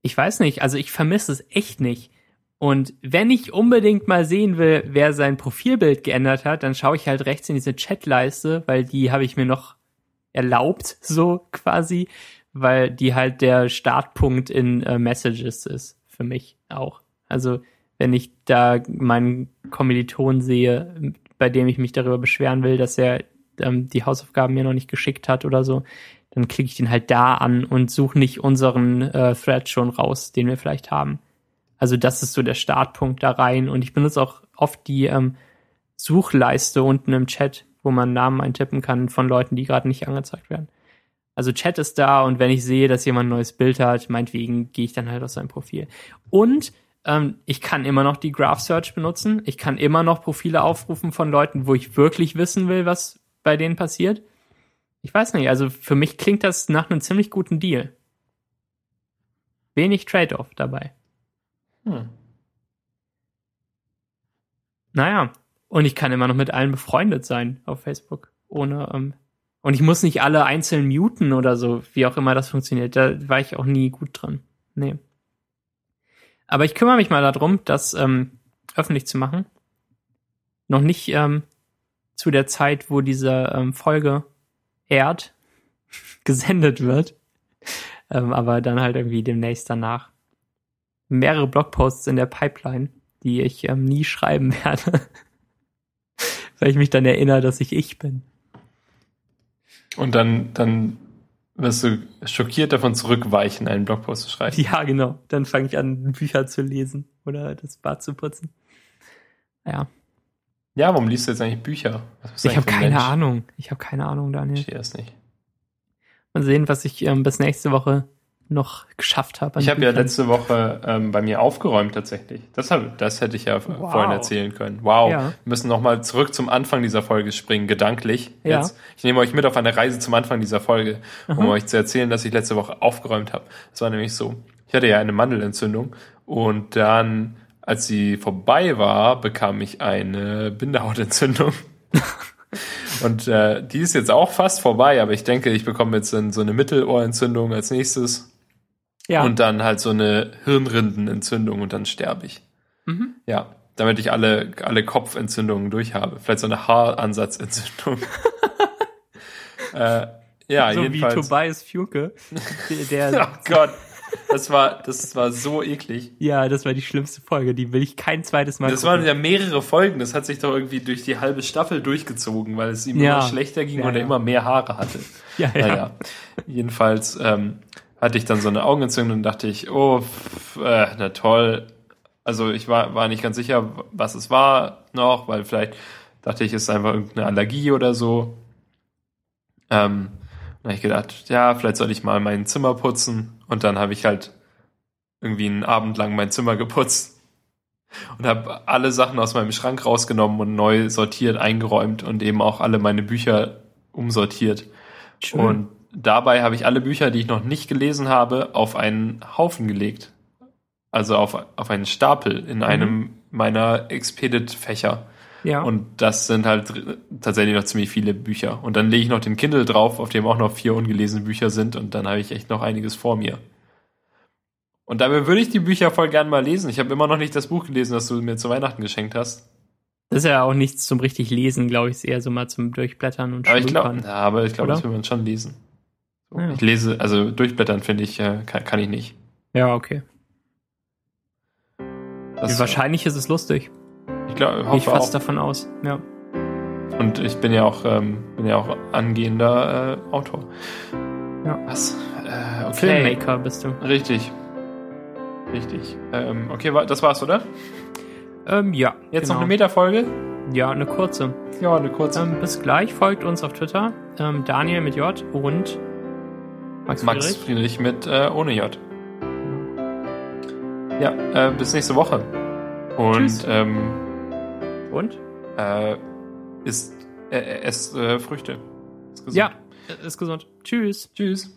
ich weiß nicht, also ich vermisse es echt nicht. Und wenn ich unbedingt mal sehen will, wer sein Profilbild geändert hat, dann schaue ich halt rechts in diese Chatleiste, weil die habe ich mir noch erlaubt, so quasi, weil die halt der Startpunkt in äh, Messages ist, für mich auch. Also wenn ich da meinen Kommiliton sehe, bei dem ich mich darüber beschweren will, dass er ähm, die Hausaufgaben mir noch nicht geschickt hat oder so, dann klicke ich den halt da an und suche nicht unseren äh, Thread schon raus, den wir vielleicht haben. Also das ist so der Startpunkt da rein. Und ich benutze auch oft die ähm, Suchleiste unten im Chat, wo man Namen eintippen kann von Leuten, die gerade nicht angezeigt werden. Also Chat ist da und wenn ich sehe, dass jemand ein neues Bild hat, meinetwegen gehe ich dann halt auf sein Profil. Und ähm, ich kann immer noch die Graph Search benutzen. Ich kann immer noch Profile aufrufen von Leuten, wo ich wirklich wissen will, was bei denen passiert. Ich weiß nicht, also für mich klingt das nach einem ziemlich guten Deal. Wenig Trade-off dabei. Hm. Naja, und ich kann immer noch mit allen befreundet sein auf Facebook. Ohne, ähm, und ich muss nicht alle einzeln muten oder so, wie auch immer das funktioniert. Da war ich auch nie gut dran. Nee. Aber ich kümmere mich mal darum, das ähm, öffentlich zu machen. Noch nicht ähm, zu der Zeit, wo diese ähm, Folge ehrt, gesendet wird. Ähm, aber dann halt irgendwie demnächst danach. Mehrere Blogposts in der Pipeline, die ich ähm, nie schreiben werde. Weil ich mich dann erinnere, dass ich ich bin. Und dann, dann wirst du schockiert davon zurückweichen, einen Blogpost zu schreiben. Ja, genau. Dann fange ich an, Bücher zu lesen oder das Bad zu putzen. Ja. Ja, warum liest du jetzt eigentlich Bücher? ich habe keine Mensch? Ahnung. Ich habe keine Ahnung, Daniel. Ich das nicht. Mal sehen, was ich ähm, bis nächste Woche noch geschafft habe. Ich habe ja letzte Woche ähm, bei mir aufgeräumt tatsächlich. Das, hab, das hätte ich ja wow. vorhin erzählen können. Wow. Ja. Wir müssen nochmal zurück zum Anfang dieser Folge springen, gedanklich. Ja. Jetzt. Ich nehme euch mit auf eine Reise zum Anfang dieser Folge, um mhm. euch zu erzählen, dass ich letzte Woche aufgeräumt habe. Es war nämlich so, ich hatte ja eine Mandelentzündung und dann als sie vorbei war, bekam ich eine Bindehautentzündung. Und äh, die ist jetzt auch fast vorbei, aber ich denke, ich bekomme jetzt so eine Mittelohrentzündung als nächstes. Ja. Und dann halt so eine Hirnrindenentzündung und dann sterbe ich. Mhm. Ja, damit ich alle, alle Kopfentzündungen durch habe. Vielleicht so eine Haaransatzentzündung. äh, ja, so jedenfalls. wie Tobias Fuke. Der, der oh Gott. Das war, das war so eklig. Ja, das war die schlimmste Folge. Die will ich kein zweites Mal Das gucken. waren ja mehrere Folgen. Das hat sich doch irgendwie durch die halbe Staffel durchgezogen, weil es ihm ja. immer schlechter ging ja, und er immer mehr Haare hatte. Ja, ja. Naja. Jedenfalls ähm, hatte ich dann so eine Augenentzündung und dachte ich, oh, pff, äh, na toll. Also ich war, war nicht ganz sicher, was es war noch, weil vielleicht dachte ich, es ist einfach irgendeine Allergie oder so. Ähm, dann habe ich gedacht, ja, vielleicht soll ich mal mein Zimmer putzen. Und dann habe ich halt irgendwie einen Abend lang mein Zimmer geputzt und habe alle Sachen aus meinem Schrank rausgenommen und neu sortiert, eingeräumt und eben auch alle meine Bücher umsortiert. Schön. Und dabei habe ich alle Bücher, die ich noch nicht gelesen habe, auf einen Haufen gelegt. Also auf, auf einen Stapel in mhm. einem meiner Expedit-Fächer. Ja. Und das sind halt tatsächlich noch ziemlich viele Bücher. Und dann lege ich noch den Kindle drauf, auf dem auch noch vier ungelesene Bücher sind. Und dann habe ich echt noch einiges vor mir. Und dabei würde ich die Bücher voll gern mal lesen. Ich habe immer noch nicht das Buch gelesen, das du mir zu Weihnachten geschenkt hast. Das ist ja auch nichts zum richtig Lesen, glaube ich. Ist eher so mal zum Durchblättern und aber ich glaub, ja, aber ich glaube, das will man schon lesen. Ja. Ich lese, also durchblättern finde ich, äh, kann, kann, ich nicht. Ja, okay. Das, wahrscheinlich ist es lustig. Ich glaube, hoffe ich fast davon aus, ja. Und ich bin ja auch, ähm, bin ja auch angehender äh, Autor. Ja. Was? Äh, okay. Filmmaker bist du. Richtig. Richtig. Ähm, okay, das war's, oder? Ähm, ja. Jetzt genau. noch eine Metafolge? Ja, eine kurze. Ja, eine kurze. Ähm, bis gleich. Folgt uns auf Twitter. Ähm, Daniel mit J und Max, Max Friedrich. Friedrich mit äh, ohne J. Ja, äh, bis nächste Woche. Und ähm, und? Äh, ist, äh, esst äh, Früchte. Ist gesund. Ja, ist gesund. Tschüss. Tschüss.